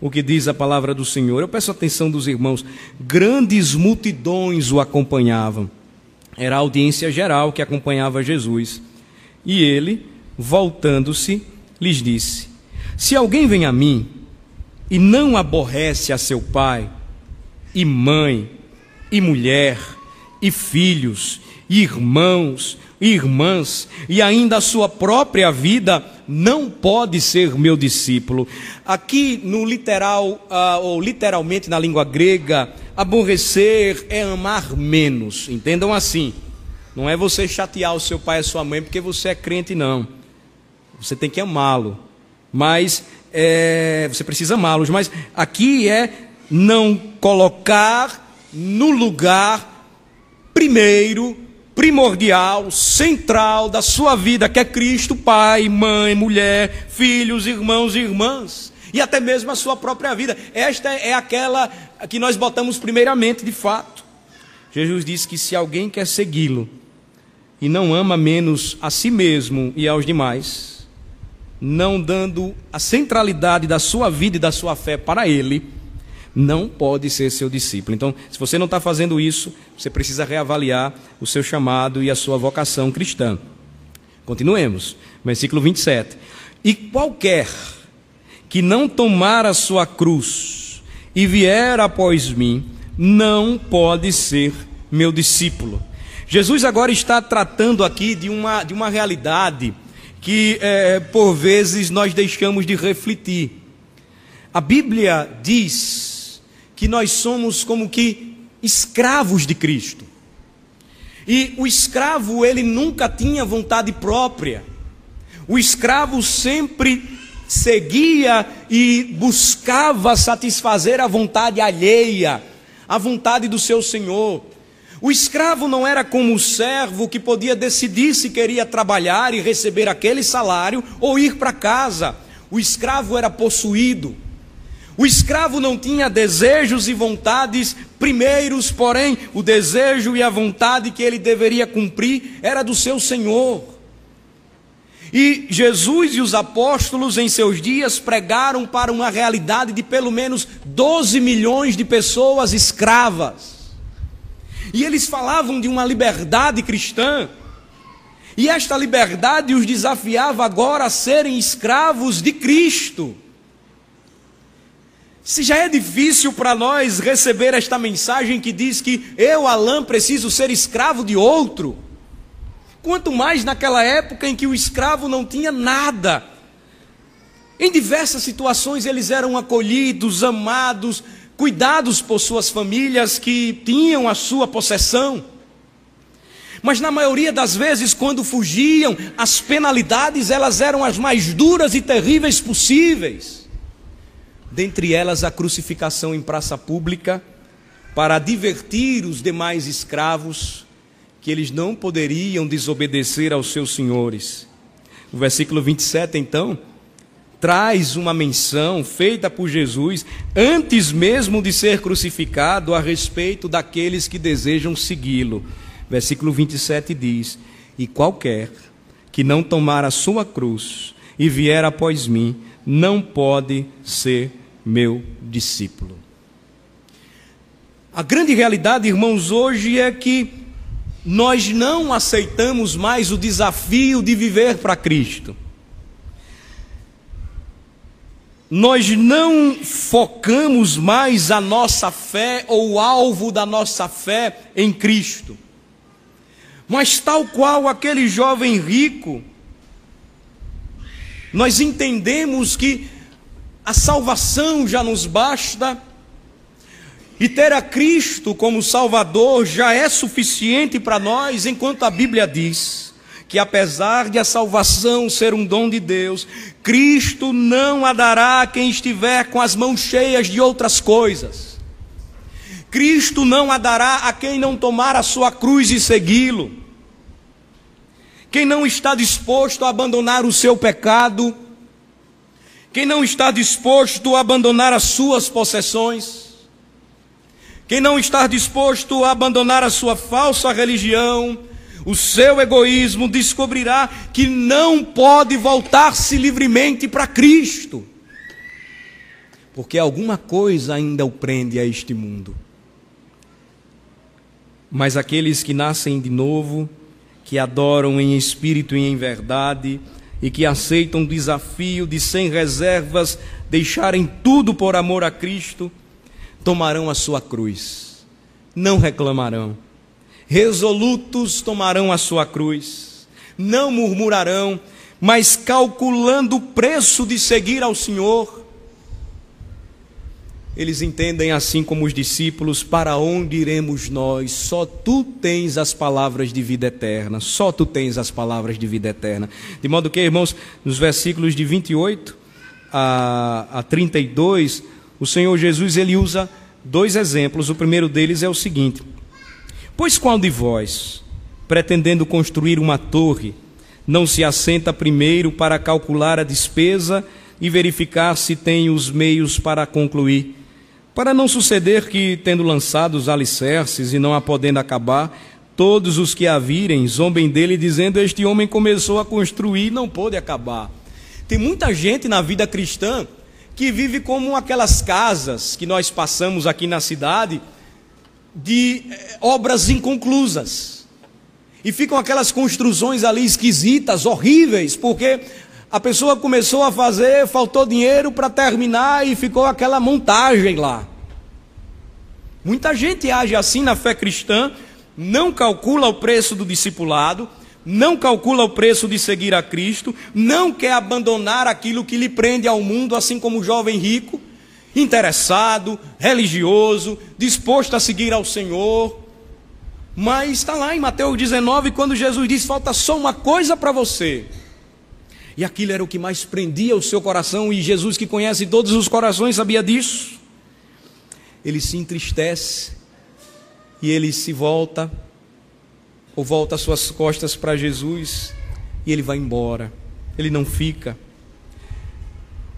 o que diz a palavra do Senhor. Eu peço atenção dos irmãos. Grandes multidões o acompanhavam. Era a audiência geral que acompanhava Jesus. E ele, voltando-se, lhes disse: Se alguém vem a mim e não aborrece a seu pai, e mãe, e mulher, e filhos, e irmãos, e irmãs, e ainda a sua própria vida, não pode ser meu discípulo. Aqui no literal, uh, ou literalmente na língua grega, aborrecer é amar menos. Entendam assim. Não é você chatear o seu pai e a sua mãe porque você é crente, não. Você tem que amá-lo. Mas é, você precisa amá-los, mas aqui é não colocar no lugar primeiro, primordial, central da sua vida, que é Cristo, pai, mãe, mulher, filhos, irmãos e irmãs, e até mesmo a sua própria vida. Esta é aquela que nós botamos primeiramente, de fato. Jesus disse que se alguém quer segui-lo e não ama menos a si mesmo e aos demais, não dando a centralidade da sua vida e da sua fé para Ele, não pode ser seu discípulo. Então, se você não está fazendo isso, você precisa reavaliar o seu chamado e a sua vocação cristã. Continuemos, versículo 27. E qualquer que não tomar a sua cruz e vier após mim, não pode ser meu discípulo. Jesus agora está tratando aqui de uma, de uma realidade que é, por vezes nós deixamos de refletir. A Bíblia diz que nós somos como que escravos de Cristo. E o escravo, ele nunca tinha vontade própria. O escravo sempre seguia e buscava satisfazer a vontade alheia, a vontade do seu senhor. O escravo não era como o servo que podia decidir se queria trabalhar e receber aquele salário ou ir para casa. O escravo era possuído. O escravo não tinha desejos e vontades primeiros, porém, o desejo e a vontade que ele deveria cumprir era do seu Senhor. E Jesus e os apóstolos em seus dias pregaram para uma realidade de pelo menos 12 milhões de pessoas escravas. E eles falavam de uma liberdade cristã. E esta liberdade os desafiava agora a serem escravos de Cristo. Se já é difícil para nós receber esta mensagem que diz que eu, Alain, preciso ser escravo de outro, quanto mais naquela época em que o escravo não tinha nada. Em diversas situações eles eram acolhidos, amados, cuidados por suas famílias que tinham a sua possessão. Mas na maioria das vezes, quando fugiam, as penalidades elas eram as mais duras e terríveis possíveis. Dentre elas, a crucificação em praça pública, para divertir os demais escravos, que eles não poderiam desobedecer aos seus senhores. O versículo 27, então, traz uma menção feita por Jesus antes mesmo de ser crucificado a respeito daqueles que desejam segui-lo. Versículo 27 diz: E qualquer que não tomar a sua cruz e vier após mim, não pode ser meu discípulo. A grande realidade, irmãos, hoje é que nós não aceitamos mais o desafio de viver para Cristo. nós não focamos mais a nossa fé ou o alvo da nossa fé em Cristo. Mas, tal qual aquele jovem rico, nós entendemos que a salvação já nos basta, e ter a Cristo como Salvador já é suficiente para nós, enquanto a Bíblia diz que apesar de a salvação ser um dom de Deus, Cristo não a dará a quem estiver com as mãos cheias de outras coisas. Cristo não a dará a quem não tomar a sua cruz e segui-lo. Quem não está disposto a abandonar o seu pecado, quem não está disposto a abandonar as suas possessões, quem não está disposto a abandonar a sua falsa religião, o seu egoísmo, descobrirá que não pode voltar-se livremente para Cristo, porque alguma coisa ainda o prende a este mundo. Mas aqueles que nascem de novo, que adoram em espírito e em verdade, e que aceitam o desafio de, sem reservas, deixarem tudo por amor a Cristo, tomarão a sua cruz, não reclamarão. Resolutos tomarão a sua cruz, não murmurarão, mas calculando o preço de seguir ao Senhor, eles entendem assim como os discípulos: para onde iremos nós? Só tu tens as palavras de vida eterna. Só tu tens as palavras de vida eterna. De modo que, irmãos, nos versículos de 28 a, a 32, o Senhor Jesus ele usa dois exemplos. O primeiro deles é o seguinte: Pois qual de vós, pretendendo construir uma torre, não se assenta primeiro para calcular a despesa e verificar se tem os meios para concluir? Para não suceder que, tendo lançado os alicerces e não a podendo acabar, todos os que a virem zombem dele, dizendo: Este homem começou a construir e não pôde acabar. Tem muita gente na vida cristã que vive como aquelas casas que nós passamos aqui na cidade, de eh, obras inconclusas. E ficam aquelas construções ali esquisitas, horríveis, porque a pessoa começou a fazer, faltou dinheiro para terminar e ficou aquela montagem lá. Muita gente age assim na fé cristã, não calcula o preço do discipulado, não calcula o preço de seguir a Cristo, não quer abandonar aquilo que lhe prende ao mundo, assim como o jovem rico, interessado, religioso, disposto a seguir ao Senhor. Mas está lá em Mateus 19, quando Jesus diz: falta só uma coisa para você. E aquilo era o que mais prendia o seu coração, e Jesus, que conhece todos os corações, sabia disso. Ele se entristece e ele se volta, ou volta as suas costas para Jesus, e ele vai embora, ele não fica.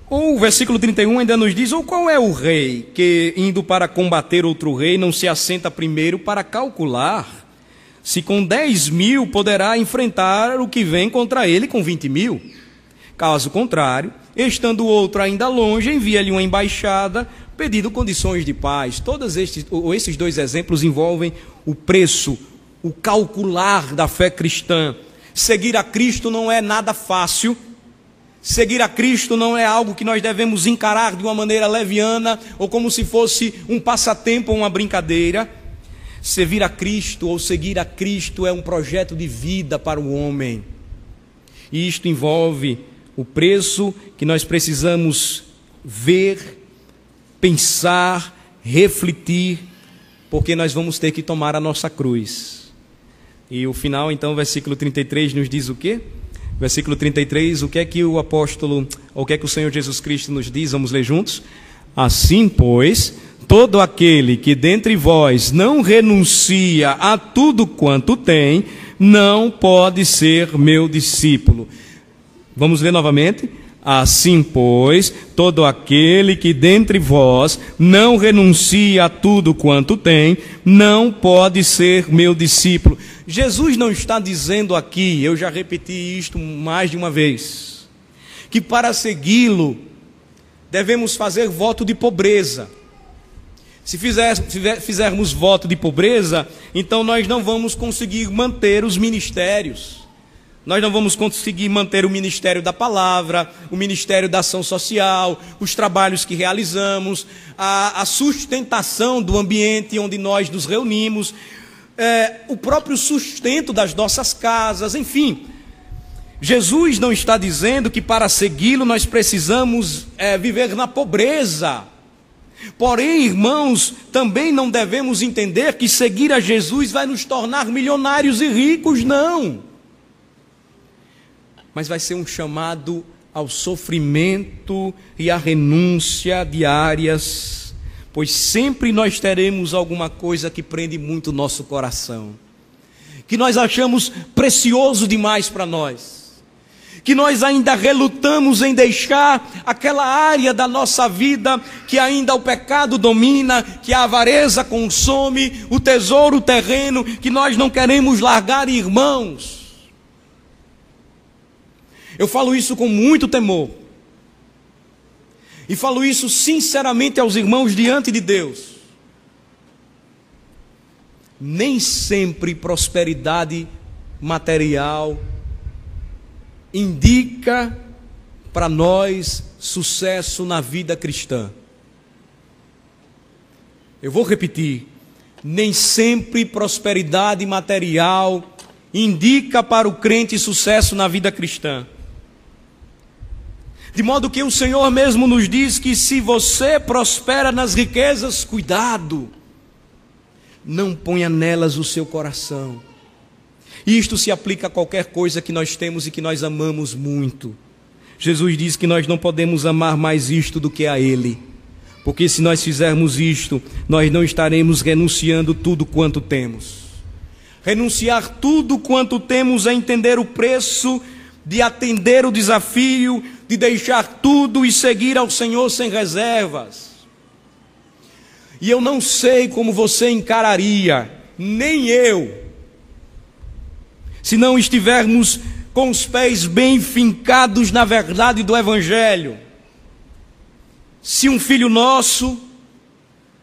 Ou o versículo 31 ainda nos diz: Ou qual é o rei que, indo para combater outro rei, não se assenta primeiro para calcular se com 10 mil poderá enfrentar o que vem contra ele com 20 mil? Caso contrário, estando o outro ainda longe, envia-lhe uma embaixada pedindo condições de paz. Todos estes, ou esses dois exemplos envolvem o preço, o calcular da fé cristã. Seguir a Cristo não é nada fácil. Seguir a Cristo não é algo que nós devemos encarar de uma maneira leviana ou como se fosse um passatempo ou uma brincadeira. Servir a Cristo ou seguir a Cristo é um projeto de vida para o homem. E isto envolve o preço que nós precisamos ver, pensar, refletir, porque nós vamos ter que tomar a nossa cruz. E o final, então, versículo 33 nos diz o quê? Versículo 33, o que é que o apóstolo, o que é que o Senhor Jesus Cristo nos diz? Vamos ler juntos? Assim, pois, todo aquele que dentre vós não renuncia a tudo quanto tem, não pode ser meu discípulo. Vamos ler novamente? Assim, pois, todo aquele que dentre vós não renuncia a tudo quanto tem, não pode ser meu discípulo. Jesus não está dizendo aqui, eu já repeti isto mais de uma vez, que para segui-lo devemos fazer voto de pobreza. Se fizer, fizermos voto de pobreza, então nós não vamos conseguir manter os ministérios. Nós não vamos conseguir manter o ministério da palavra, o ministério da ação social, os trabalhos que realizamos, a, a sustentação do ambiente onde nós nos reunimos, é, o próprio sustento das nossas casas, enfim. Jesus não está dizendo que para segui-lo nós precisamos é, viver na pobreza. Porém, irmãos, também não devemos entender que seguir a Jesus vai nos tornar milionários e ricos, não mas vai ser um chamado ao sofrimento e à renúncia diárias, pois sempre nós teremos alguma coisa que prende muito o nosso coração, que nós achamos precioso demais para nós, que nós ainda relutamos em deixar aquela área da nossa vida que ainda o pecado domina, que a avareza consome, o tesouro terreno, que nós não queremos largar, irmãos. Eu falo isso com muito temor. E falo isso sinceramente aos irmãos diante de Deus. Nem sempre prosperidade material indica para nós sucesso na vida cristã. Eu vou repetir: nem sempre prosperidade material indica para o crente sucesso na vida cristã. De modo que o Senhor mesmo nos diz que se você prospera nas riquezas, cuidado, não ponha nelas o seu coração isto se aplica a qualquer coisa que nós temos e que nós amamos muito. Jesus diz que nós não podemos amar mais isto do que a Ele, porque se nós fizermos isto, nós não estaremos renunciando tudo quanto temos. Renunciar tudo quanto temos é entender o preço de atender o desafio, de deixar tudo e seguir ao Senhor sem reservas. E eu não sei como você encararia, nem eu, se não estivermos com os pés bem fincados na verdade do Evangelho. Se um filho nosso,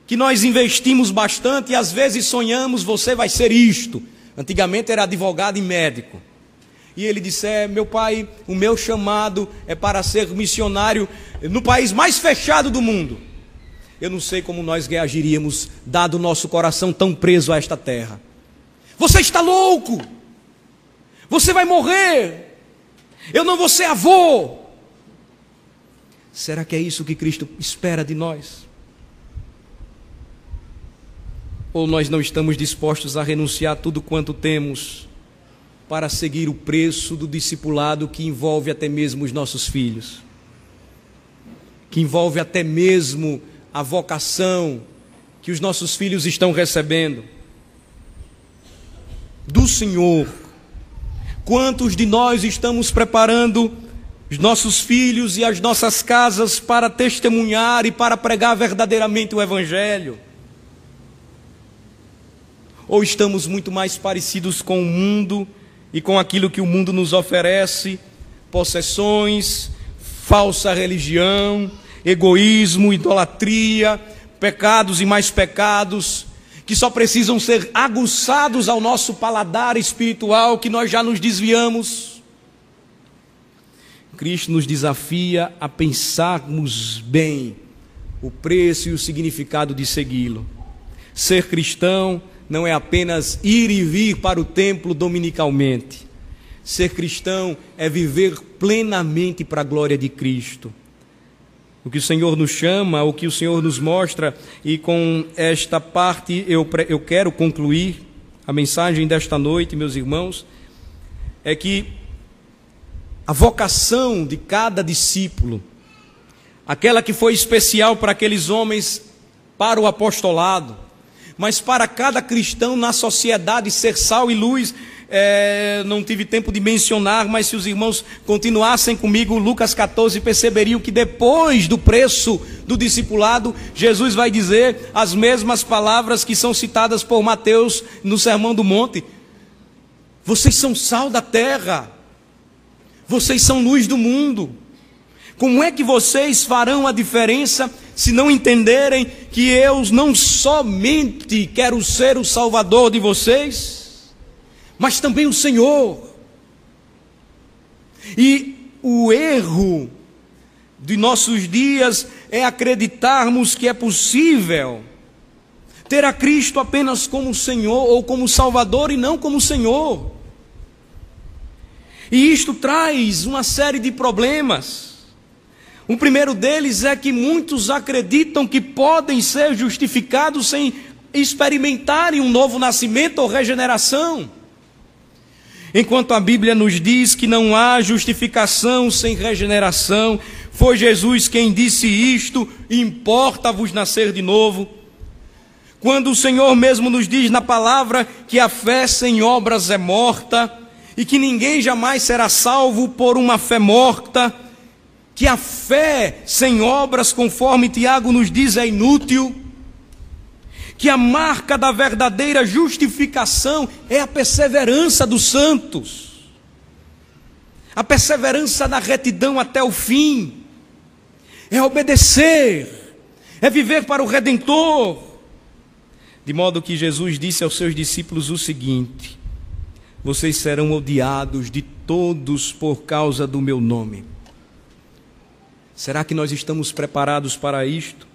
que nós investimos bastante e às vezes sonhamos, você vai ser isto. Antigamente era advogado e médico. E ele disse: é, Meu pai, o meu chamado é para ser missionário no país mais fechado do mundo. Eu não sei como nós reagiríamos, dado o nosso coração tão preso a esta terra. Você está louco! Você vai morrer. Eu não vou ser avô. Será que é isso que Cristo espera de nós? Ou nós não estamos dispostos a renunciar tudo quanto temos para seguir o preço do discipulado que envolve até mesmo os nossos filhos, que envolve até mesmo a vocação que os nossos filhos estão recebendo do Senhor Quantos de nós estamos preparando os nossos filhos e as nossas casas para testemunhar e para pregar verdadeiramente o Evangelho? Ou estamos muito mais parecidos com o mundo e com aquilo que o mundo nos oferece? Possessões, falsa religião, egoísmo, idolatria, pecados e mais pecados que só precisam ser aguçados ao nosso paladar espiritual, que nós já nos desviamos. Cristo nos desafia a pensarmos bem o preço e o significado de segui-lo. Ser cristão não é apenas ir e vir para o templo dominicalmente. Ser cristão é viver plenamente para a glória de Cristo o que o Senhor nos chama, o que o Senhor nos mostra, e com esta parte eu, eu quero concluir a mensagem desta noite, meus irmãos, é que a vocação de cada discípulo, aquela que foi especial para aqueles homens para o apostolado, mas para cada cristão na sociedade ser sal e luz, é, não tive tempo de mencionar, mas se os irmãos continuassem comigo, Lucas 14, perceberiam que depois do preço do discipulado, Jesus vai dizer as mesmas palavras que são citadas por Mateus no Sermão do Monte: Vocês são sal da terra, vocês são luz do mundo. Como é que vocês farão a diferença se não entenderem que eu não somente quero ser o salvador de vocês? mas também o Senhor. E o erro de nossos dias é acreditarmos que é possível ter a Cristo apenas como Senhor ou como Salvador e não como Senhor. E isto traz uma série de problemas. O primeiro deles é que muitos acreditam que podem ser justificados sem experimentarem um novo nascimento ou regeneração. Enquanto a Bíblia nos diz que não há justificação sem regeneração, foi Jesus quem disse isto: importa-vos nascer de novo. Quando o Senhor mesmo nos diz na palavra que a fé sem obras é morta, e que ninguém jamais será salvo por uma fé morta, que a fé sem obras, conforme Tiago nos diz, é inútil, que a marca da verdadeira justificação é a perseverança dos santos, a perseverança na retidão até o fim, é obedecer, é viver para o Redentor. De modo que Jesus disse aos seus discípulos o seguinte: vocês serão odiados de todos por causa do meu nome. Será que nós estamos preparados para isto?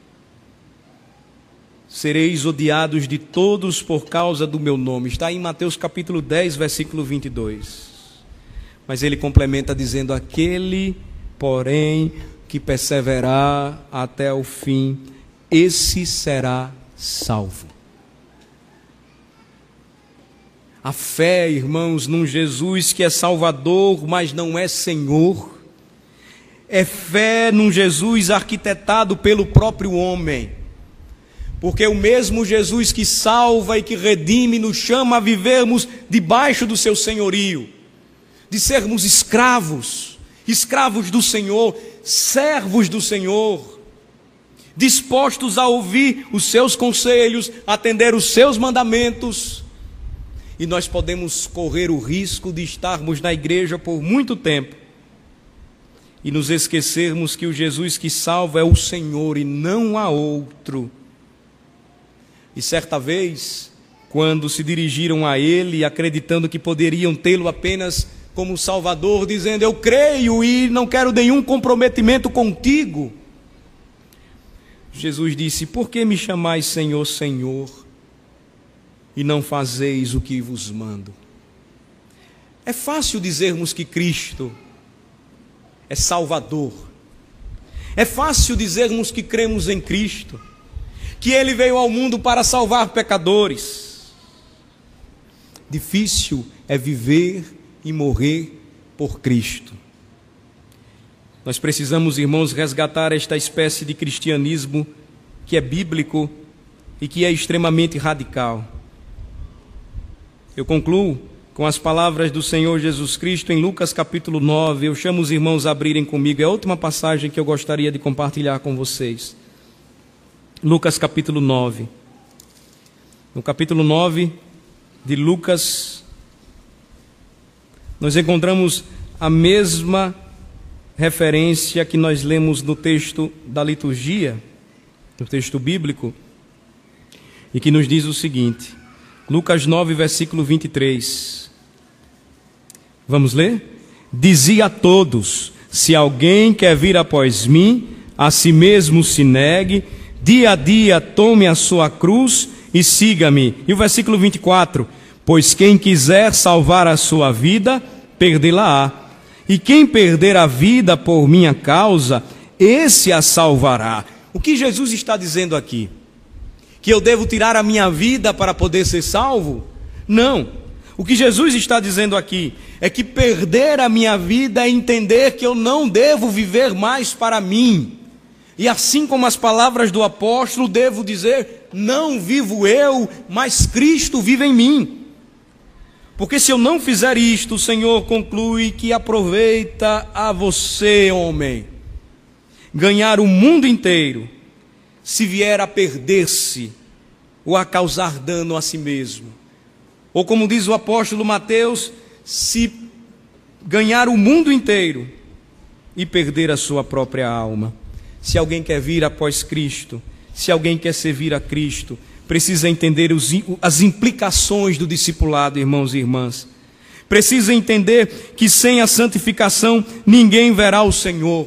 Sereis odiados de todos por causa do meu nome. Está em Mateus capítulo 10, versículo 22. Mas ele complementa dizendo: Aquele, porém, que perseverar até o fim, esse será salvo. A fé, irmãos, num Jesus que é Salvador, mas não é Senhor. É fé num Jesus arquitetado pelo próprio homem. Porque o mesmo Jesus que salva e que redime nos chama a vivermos debaixo do seu senhorio, de sermos escravos, escravos do Senhor, servos do Senhor, dispostos a ouvir os seus conselhos, atender os seus mandamentos e nós podemos correr o risco de estarmos na igreja por muito tempo e nos esquecermos que o Jesus que salva é o Senhor e não há outro. E certa vez, quando se dirigiram a Ele, acreditando que poderiam tê-lo apenas como Salvador, dizendo: Eu creio e não quero nenhum comprometimento contigo. Jesus disse: Por que me chamais Senhor, Senhor? e não fazeis o que vos mando. É fácil dizermos que Cristo é Salvador. É fácil dizermos que cremos em Cristo, que Ele veio ao mundo para salvar pecadores. Difícil é viver e morrer por Cristo. Nós precisamos, irmãos, resgatar esta espécie de cristianismo que é bíblico e que é extremamente radical. Eu concluo com as palavras do Senhor Jesus Cristo em Lucas capítulo 9. Eu chamo os irmãos a abrirem comigo. É a última passagem que eu gostaria de compartilhar com vocês. Lucas capítulo 9. No capítulo 9 de Lucas, nós encontramos a mesma referência que nós lemos no texto da liturgia, no texto bíblico, e que nos diz o seguinte: Lucas 9, versículo 23. Vamos ler? Dizia a todos: Se alguém quer vir após mim, a si mesmo se negue, dia a dia tome a sua cruz e siga-me. E o versículo 24: Pois quem quiser salvar a sua vida, perdê-la-á. E quem perder a vida por minha causa, esse a salvará. O que Jesus está dizendo aqui? que eu devo tirar a minha vida para poder ser salvo? Não. O que Jesus está dizendo aqui é que perder a minha vida é entender que eu não devo viver mais para mim. E assim como as palavras do apóstolo, devo dizer: não vivo eu, mas Cristo vive em mim. Porque se eu não fizer isto, o Senhor conclui que aproveita a você, homem, ganhar o mundo inteiro se vier a perder-se ou a causar dano a si mesmo. Ou como diz o apóstolo Mateus, se ganhar o mundo inteiro e perder a sua própria alma. Se alguém quer vir após Cristo, se alguém quer servir a Cristo, precisa entender os, as implicações do discipulado, irmãos e irmãs. Precisa entender que sem a santificação ninguém verá o Senhor.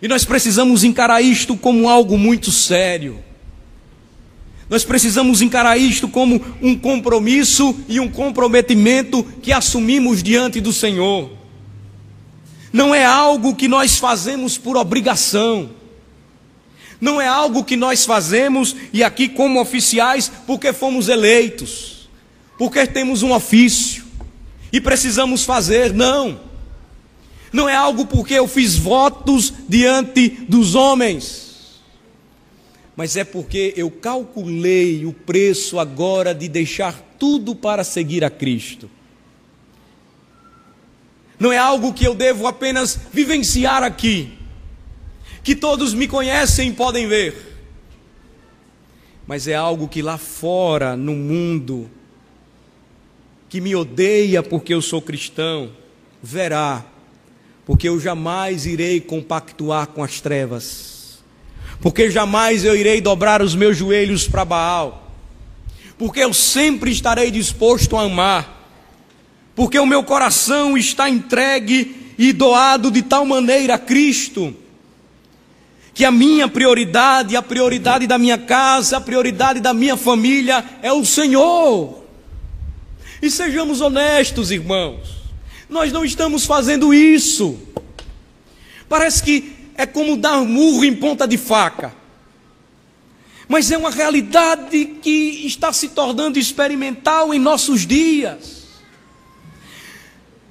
E nós precisamos encarar isto como algo muito sério. Nós precisamos encarar isto como um compromisso e um comprometimento que assumimos diante do Senhor. Não é algo que nós fazemos por obrigação. Não é algo que nós fazemos e aqui como oficiais porque fomos eleitos, porque temos um ofício e precisamos fazer. Não. Não é algo porque eu fiz votos diante dos homens, mas é porque eu calculei o preço agora de deixar tudo para seguir a Cristo. Não é algo que eu devo apenas vivenciar aqui, que todos me conhecem e podem ver, mas é algo que lá fora, no mundo, que me odeia porque eu sou cristão, verá, porque eu jamais irei compactuar com as trevas, porque jamais eu irei dobrar os meus joelhos para Baal, porque eu sempre estarei disposto a amar, porque o meu coração está entregue e doado de tal maneira a Cristo, que a minha prioridade, a prioridade da minha casa, a prioridade da minha família é o Senhor. E sejamos honestos, irmãos, nós não estamos fazendo isso. Parece que é como dar murro em ponta de faca. Mas é uma realidade que está se tornando experimental em nossos dias.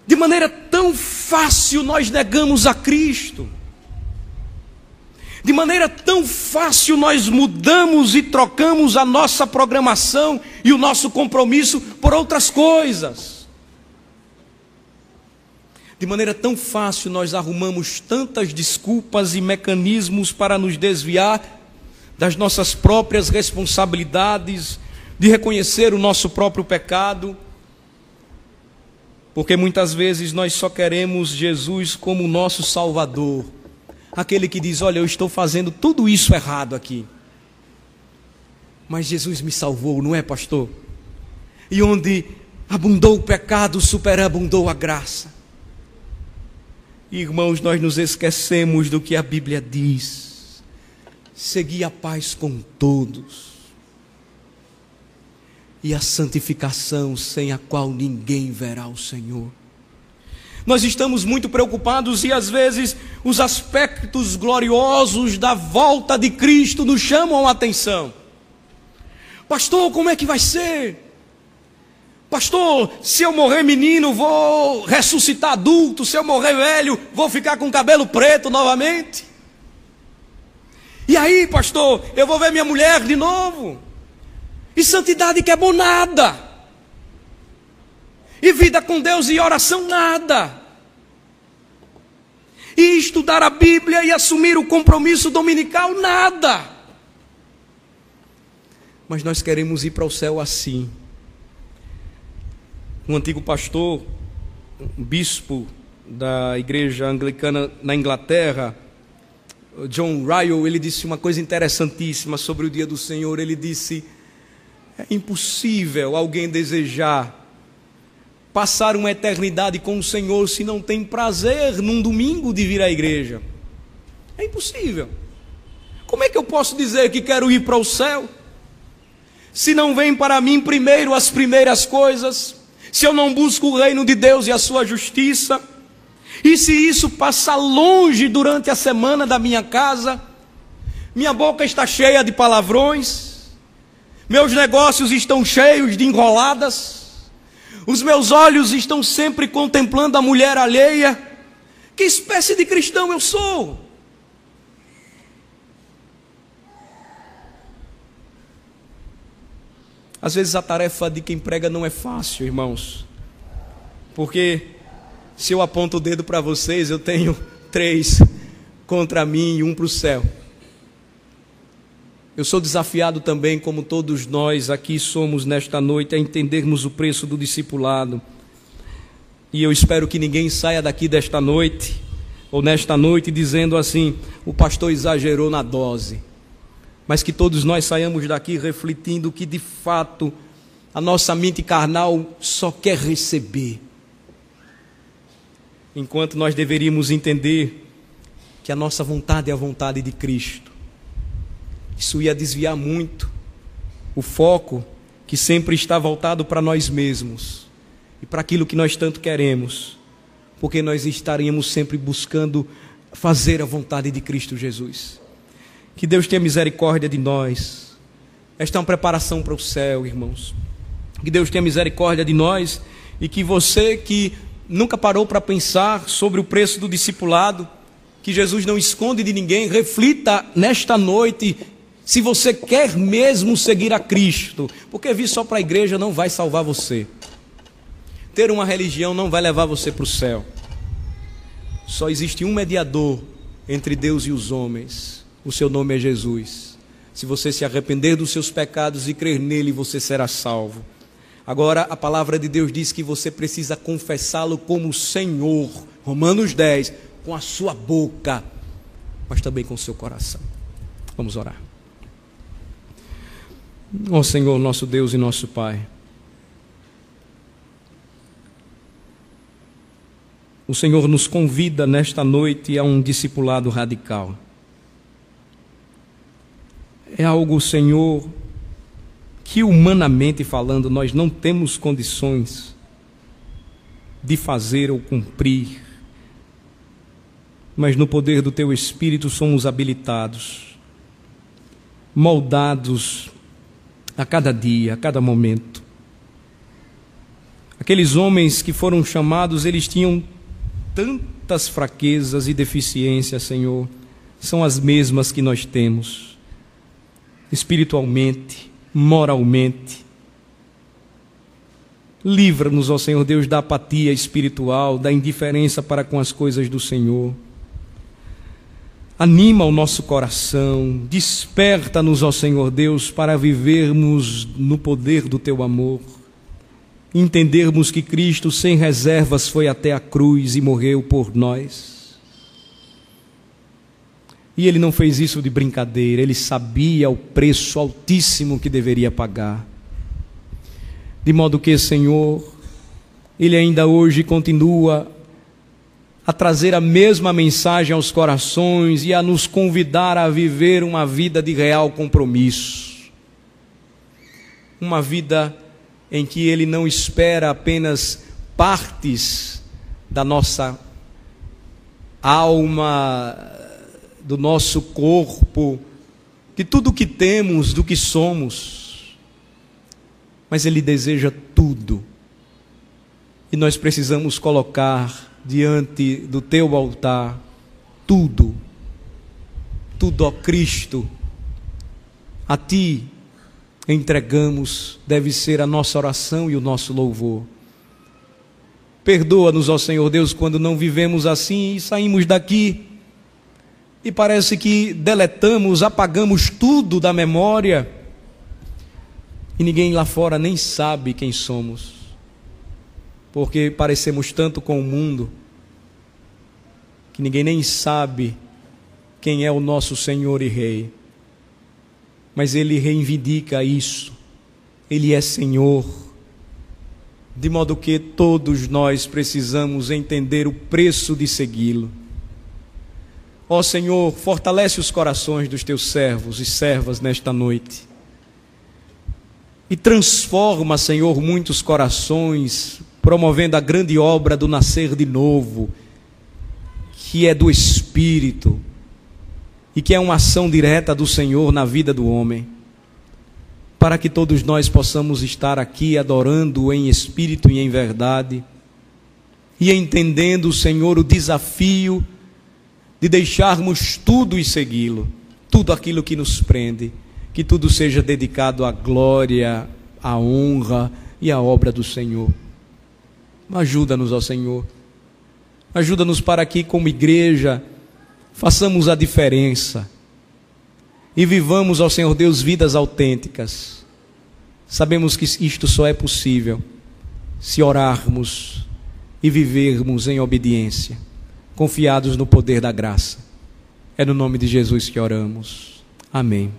De maneira tão fácil nós negamos a Cristo. De maneira tão fácil nós mudamos e trocamos a nossa programação e o nosso compromisso por outras coisas. De maneira tão fácil nós arrumamos tantas desculpas e mecanismos para nos desviar das nossas próprias responsabilidades, de reconhecer o nosso próprio pecado porque muitas vezes nós só queremos Jesus como nosso Salvador. Aquele que diz: Olha, eu estou fazendo tudo isso errado aqui. Mas Jesus me salvou, não é, pastor? E onde abundou o pecado, superabundou a graça. Irmãos, nós nos esquecemos do que a Bíblia diz. Segui a paz com todos e a santificação sem a qual ninguém verá o Senhor. Nós estamos muito preocupados e às vezes os aspectos gloriosos da volta de Cristo nos chamam a atenção. Pastor, como é que vai ser? Pastor, se eu morrer menino, vou ressuscitar adulto. Se eu morrer velho, vou ficar com cabelo preto novamente. E aí, pastor, eu vou ver minha mulher de novo. E santidade que é bom nada. E vida com Deus e oração nada. E estudar a Bíblia e assumir o compromisso dominical nada. Mas nós queremos ir para o céu assim. Um antigo pastor, um bispo da igreja anglicana na Inglaterra, John Ryle, ele disse uma coisa interessantíssima sobre o dia do Senhor. Ele disse: é impossível alguém desejar passar uma eternidade com o Senhor se não tem prazer num domingo de vir à igreja. É impossível. Como é que eu posso dizer que quero ir para o céu? Se não vem para mim primeiro as primeiras coisas, se eu não busco o reino de Deus e a sua justiça, e se isso passar longe durante a semana da minha casa, minha boca está cheia de palavrões, meus negócios estão cheios de enroladas. Os meus olhos estão sempre contemplando a mulher alheia. Que espécie de cristão eu sou? Às vezes a tarefa de quem prega não é fácil, irmãos. Porque se eu aponto o dedo para vocês, eu tenho três contra mim e um para o céu. Eu sou desafiado também, como todos nós aqui somos nesta noite, a entendermos o preço do discipulado. E eu espero que ninguém saia daqui desta noite, ou nesta noite, dizendo assim: o pastor exagerou na dose. Mas que todos nós saiamos daqui refletindo que, de fato, a nossa mente carnal só quer receber. Enquanto nós deveríamos entender que a nossa vontade é a vontade de Cristo isso ia desviar muito o foco que sempre está voltado para nós mesmos e para aquilo que nós tanto queremos, porque nós estaríamos sempre buscando fazer a vontade de Cristo Jesus. Que Deus tenha misericórdia de nós. Esta é uma preparação para o céu, irmãos. Que Deus tenha misericórdia de nós e que você que nunca parou para pensar sobre o preço do discipulado, que Jesus não esconde de ninguém, reflita nesta noite se você quer mesmo seguir a Cristo, porque vir só para a igreja não vai salvar você. Ter uma religião não vai levar você para o céu. Só existe um mediador entre Deus e os homens. O seu nome é Jesus. Se você se arrepender dos seus pecados e crer nele, você será salvo. Agora, a palavra de Deus diz que você precisa confessá-lo como Senhor. Romanos 10, com a sua boca, mas também com o seu coração. Vamos orar. Ó oh, Senhor, nosso Deus e nosso Pai. O Senhor nos convida nesta noite a um discipulado radical. É algo, Senhor, que humanamente falando nós não temos condições de fazer ou cumprir, mas no poder do Teu Espírito somos habilitados, moldados a cada dia, a cada momento. Aqueles homens que foram chamados, eles tinham tantas fraquezas e deficiências, Senhor, são as mesmas que nós temos, espiritualmente, moralmente. Livra-nos, ó Senhor Deus, da apatia espiritual, da indiferença para com as coisas do Senhor. Anima o nosso coração, desperta-nos, ó Senhor Deus, para vivermos no poder do teu amor entendermos que Cristo, sem reservas, foi até a cruz e morreu por nós. E ele não fez isso de brincadeira, ele sabia o preço altíssimo que deveria pagar. De modo que, Senhor, ele ainda hoje continua a trazer a mesma mensagem aos corações e a nos convidar a viver uma vida de real compromisso. Uma vida em que Ele não espera apenas partes da nossa alma, do nosso corpo, de tudo que temos, do que somos, mas Ele deseja tudo. E nós precisamos colocar diante do Teu altar tudo, tudo, ó Cristo, a Ti entregamos deve ser a nossa oração e o nosso louvor. Perdoa-nos, ó Senhor Deus, quando não vivemos assim e saímos daqui e parece que deletamos, apagamos tudo da memória e ninguém lá fora nem sabe quem somos, porque parecemos tanto com o mundo que ninguém nem sabe quem é o nosso Senhor e Rei mas ele reivindica isso. Ele é Senhor. De modo que todos nós precisamos entender o preço de segui-lo. Ó Senhor, fortalece os corações dos teus servos e servas nesta noite. E transforma, Senhor, muitos corações, promovendo a grande obra do nascer de novo, que é do Espírito e que é uma ação direta do Senhor na vida do homem, para que todos nós possamos estar aqui adorando em espírito e em verdade, e entendendo, Senhor, o desafio de deixarmos tudo e segui-lo, tudo aquilo que nos prende, que tudo seja dedicado à glória, à honra e à obra do Senhor. Ajuda-nos, ó Senhor. Ajuda-nos para que, como igreja, façamos a diferença e vivamos ao Senhor Deus vidas autênticas. Sabemos que isto só é possível se orarmos e vivermos em obediência, confiados no poder da graça. É no nome de Jesus que oramos. Amém.